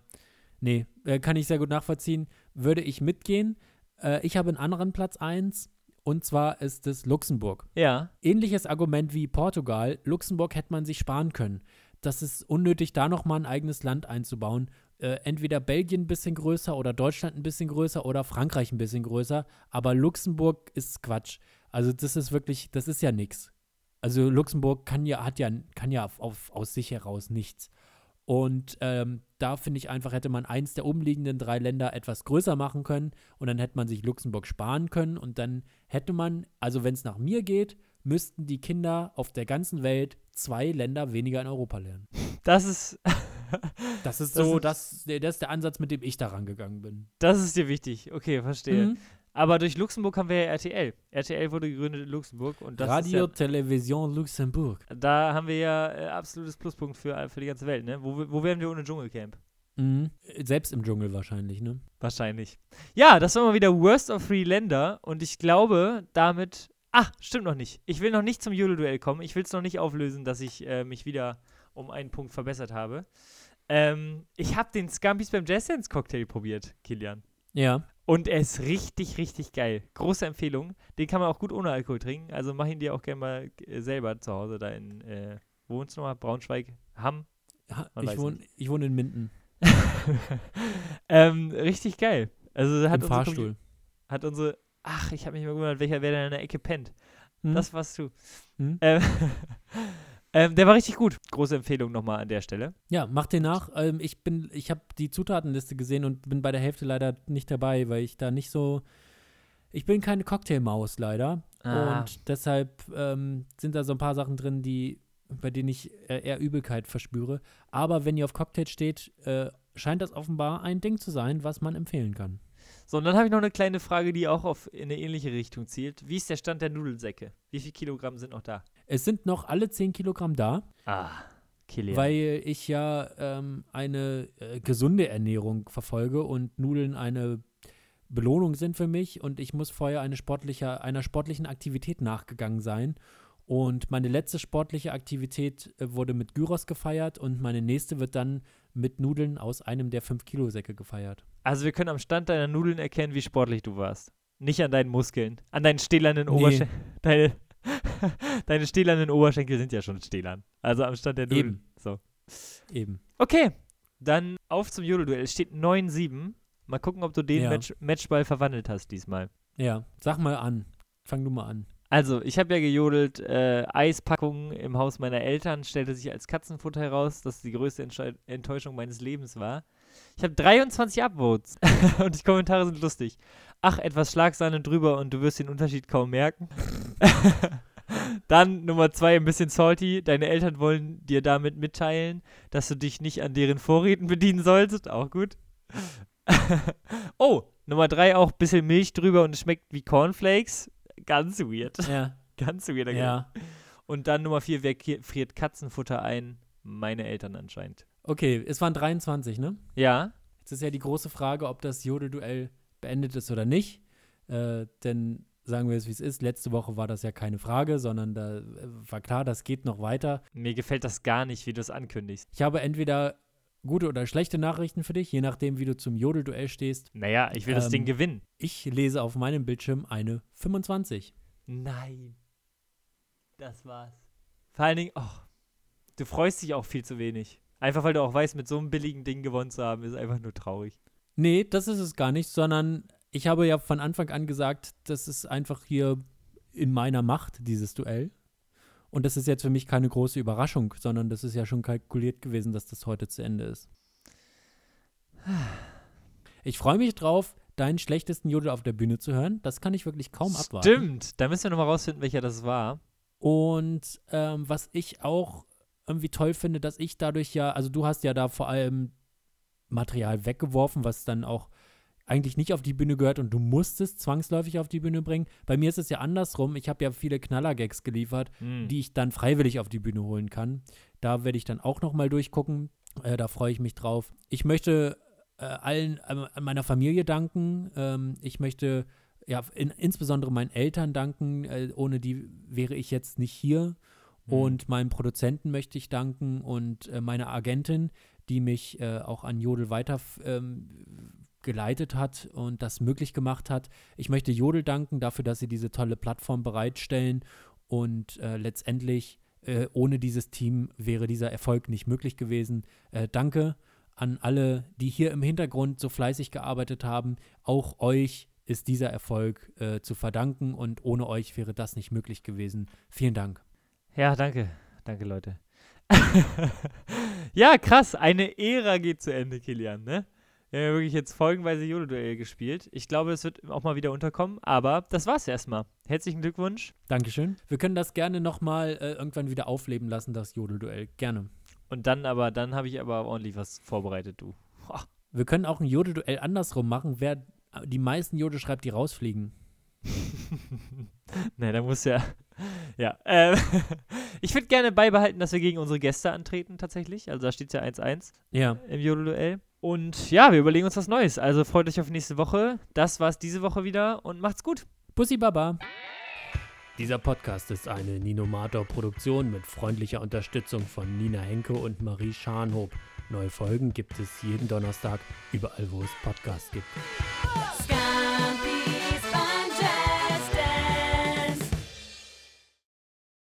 nee, äh, kann ich sehr gut nachvollziehen. Würde ich mitgehen. Äh, ich habe einen anderen Platz 1 und zwar ist es Luxemburg. Ja. Ähnliches Argument wie Portugal. Luxemburg hätte man sich sparen können. Das ist unnötig, da nochmal ein eigenes Land einzubauen. Äh, entweder Belgien ein bisschen größer oder Deutschland ein bisschen größer oder Frankreich ein bisschen größer. Aber Luxemburg ist Quatsch. Also das ist wirklich, das ist ja nichts. Also Luxemburg kann ja, hat ja, kann ja auf, auf, aus sich heraus nichts. Und ähm, da finde ich einfach, hätte man eins der umliegenden drei Länder etwas größer machen können und dann hätte man sich Luxemburg sparen können und dann hätte man, also wenn es nach mir geht, müssten die Kinder auf der ganzen Welt zwei Länder weniger in Europa lernen. Das ist. <laughs> <laughs> Das ist Das so, ist- das, das ist der Ansatz, mit dem ich da rangegangen bin. Das ist dir wichtig. Okay, verstehe. Mhm. Aber durch Luxemburg haben wir ja RTL. RTL wurde gegründet in Luxemburg und das Radio ist Television Luxemburg. ja, da haben wir ja äh, absolutes Pluspunkt für, für die ganze Welt, ne? Wo, wo wären wir ohne Dschungelcamp? Mhm. Selbst im Dschungel wahrscheinlich, ne? Wahrscheinlich. Ja, das war mal wieder Worst of Three Länder und ich glaube, damit. Ach, stimmt noch nicht. Ich will noch nicht zum Jule-Duell kommen. Ich will es noch nicht auflösen, dass ich äh, mich wieder um einen Punkt verbessert habe. Ähm, ich habe den Scampis beim Jazz Dance Cocktail probiert, Kilian. Ja. Und er ist richtig, richtig geil. Große Empfehlung. Den kann man auch gut ohne Alkohol trinken. Also mach ihn dir auch gerne mal äh, selber zu Hause da in, äh, wo wohnst du nochmal? Braunschweig, Hamm. Ha- Man Ich wohne ich wohn in Minden. <laughs> ähm, richtig geil. Also hat Im unsere Fahrstuhl. Hat unsere, ach, ich habe mich mal gewundert, welcher wer da in der Ecke pennt. Hm? Das warst du. Hm? Ähm, <laughs> ähm, der war richtig gut. Große Empfehlung nochmal an der Stelle. Ja, mach den nach. Ähm, ich bin, ich habe die Zutatenliste gesehen und bin bei der Hälfte leider nicht dabei, weil ich da nicht so. Ich bin keine Cocktailmaus leider. Ah. Und deshalb ähm, sind da so ein paar Sachen drin, die, bei denen ich äh, eher Übelkeit verspüre. Aber wenn ihr auf Cocktail steht, äh, scheint das offenbar ein Ding zu sein, was man empfehlen kann. So, und dann habe ich noch eine kleine Frage, die auch auf in eine ähnliche Richtung zielt. Wie ist der Stand der Nudelsäcke? Wie viel Kilogramm sind noch da? Es sind noch alle 10 Kilogramm da, Ah, Kilian. weil ich ja ähm, eine äh, gesunde Ernährung verfolge und Nudeln eine Belohnung sind für mich und ich muss vorher eine sportliche, einer sportlichen Aktivität nachgegangen sein. Und meine letzte sportliche Aktivität äh, wurde mit Gyros gefeiert und meine nächste wird dann mit Nudeln aus einem der 5-Kilo-Säcke gefeiert. Also wir können am Stand deiner Nudeln erkennen, wie sportlich du warst. Nicht an deinen Muskeln. An deinen stählernen Nee. Oberschenkeln. Deine, <laughs> deine stählernen Oberschenkel sind ja schon stählern. Also am Stand der Nudeln. Eben. So. Eben. Okay, dann auf zum Jolo-Duell. Es steht 9-7. Mal gucken, ob du den Ja. Match Matchball verwandelt hast diesmal. Ja, sag mal an. Fang du mal an. Also, ich habe ja gejodelt, äh, Eispackungen im Haus meiner Eltern stellte sich als Katzenfutter heraus, dass die größte Entsche Enttäuschung meines Lebens war. Ich habe 23 Upvotes <laughs> und die Kommentare sind lustig. Ach, etwas Schlagsahne drüber und du wirst den Unterschied kaum merken. <laughs> Dann Nummer zwei, ein bisschen salty. Deine Eltern wollen dir damit mitteilen, dass du dich nicht an deren Vorräten bedienen sollst. Auch gut. <laughs> oh, Nummer drei auch, bisschen Milch drüber und es schmeckt wie Cornflakes. Ganz weird. Ja. <laughs> Ganz weirder ja. Und dann Nummer vier, wer friert Katzenfutter ein? Meine Eltern anscheinend. Okay, es waren 23, ne? Ja, Jetzt ist ja die große Frage, ob das Jodelduell beendet ist oder nicht. Äh, denn sagen wir es, wie es ist. Letzte Woche war das ja keine Frage, sondern da äh, war klar, das geht noch weiter. mir gefällt das gar nicht, wie du es ankündigst. Ich habe entweder gute oder schlechte Nachrichten für dich, je nachdem, wie du zum Jodelduell stehst. Naja, ich will das Ähm, Ding gewinnen. Ich lese auf meinem Bildschirm eine 25. Nein. Das war's. Vor allen Dingen, oh, du freust dich auch viel zu wenig. Einfach weil du auch weißt, mit so einem billigen Ding gewonnen zu haben, ist einfach nur traurig. Nee, das ist es gar nicht, sondern ich habe ja von Anfang an gesagt, das ist einfach hier in meiner Macht, dieses Duell. Und das ist jetzt für mich keine große Überraschung, sondern das ist ja schon kalkuliert gewesen, dass das heute zu Ende ist. Ich freue mich drauf, deinen schlechtesten Jodel auf der Bühne zu hören. Das kann ich wirklich kaum abwarten. Stimmt, da müssen wir nochmal rausfinden, welcher das war. Und ähm, was ich auch irgendwie toll finde, dass ich dadurch ja, also du hast ja da vor allem Material weggeworfen, was dann auch eigentlich nicht auf die Bühne gehört und du musst es zwangsläufig auf die Bühne bringen. Bei mir ist es ja andersrum. Ich habe ja viele Knallergags geliefert, Hm. die ich dann freiwillig auf die Bühne holen kann. Da werde ich dann auch noch mal durchgucken. Äh, da freue ich mich drauf. Ich möchte äh, allen äh, meiner Familie danken. Ähm, ich möchte ja in, insbesondere meinen Eltern danken. Äh, ohne die wäre ich jetzt nicht hier. Mhm. Und meinem Produzenten möchte ich danken und äh, meiner Agentin, die mich äh, auch an Jodel weiter ähm, geleitet hat und das möglich gemacht hat. Ich möchte Jodel danken dafür, dass sie diese tolle Plattform bereitstellen und äh, letztendlich äh, ohne dieses Team wäre dieser Erfolg nicht möglich gewesen. Äh, danke an alle, die hier im Hintergrund so fleißig gearbeitet haben. Auch euch ist dieser Erfolg äh, zu verdanken und ohne euch wäre das nicht möglich gewesen. Vielen Dank. Ja, danke. Danke, Leute. <laughs> ja, krass. Eine Ära geht zu Ende, Kilian, ne? Wir haben ja wirklich jetzt folgenweise Jolo-Duell gespielt. Ich glaube, es wird auch mal wieder unterkommen, aber das war's erstmal. Herzlichen Glückwunsch. Dankeschön. Wir können das gerne nochmal äh, irgendwann wieder aufleben lassen, das Jodelduell. Gerne. Und dann aber, dann habe ich aber ordentlich was vorbereitet, du. Boah. Wir können auch ein Jodelduell andersrum machen. Wer die meisten Jodel schreibt, die rausfliegen. <laughs> ne, da muss ja. Ja. Ähm, <laughs> ich würde gerne beibehalten, dass wir gegen unsere Gäste antreten, tatsächlich. Also da steht ja 1-1 Ja. im Jolo-Duell. Und ja, wir überlegen uns was Neues. Also freut euch auf nächste Woche. Das war's diese Woche wieder und macht's gut. Bussi Baba. Dieser Podcast ist eine Ninomator-Produktion mit freundlicher Unterstützung von Nina Henke und Marie Scharnhob. Neue Folgen gibt es jeden Donnerstag überall, wo es Podcasts gibt. Scampi's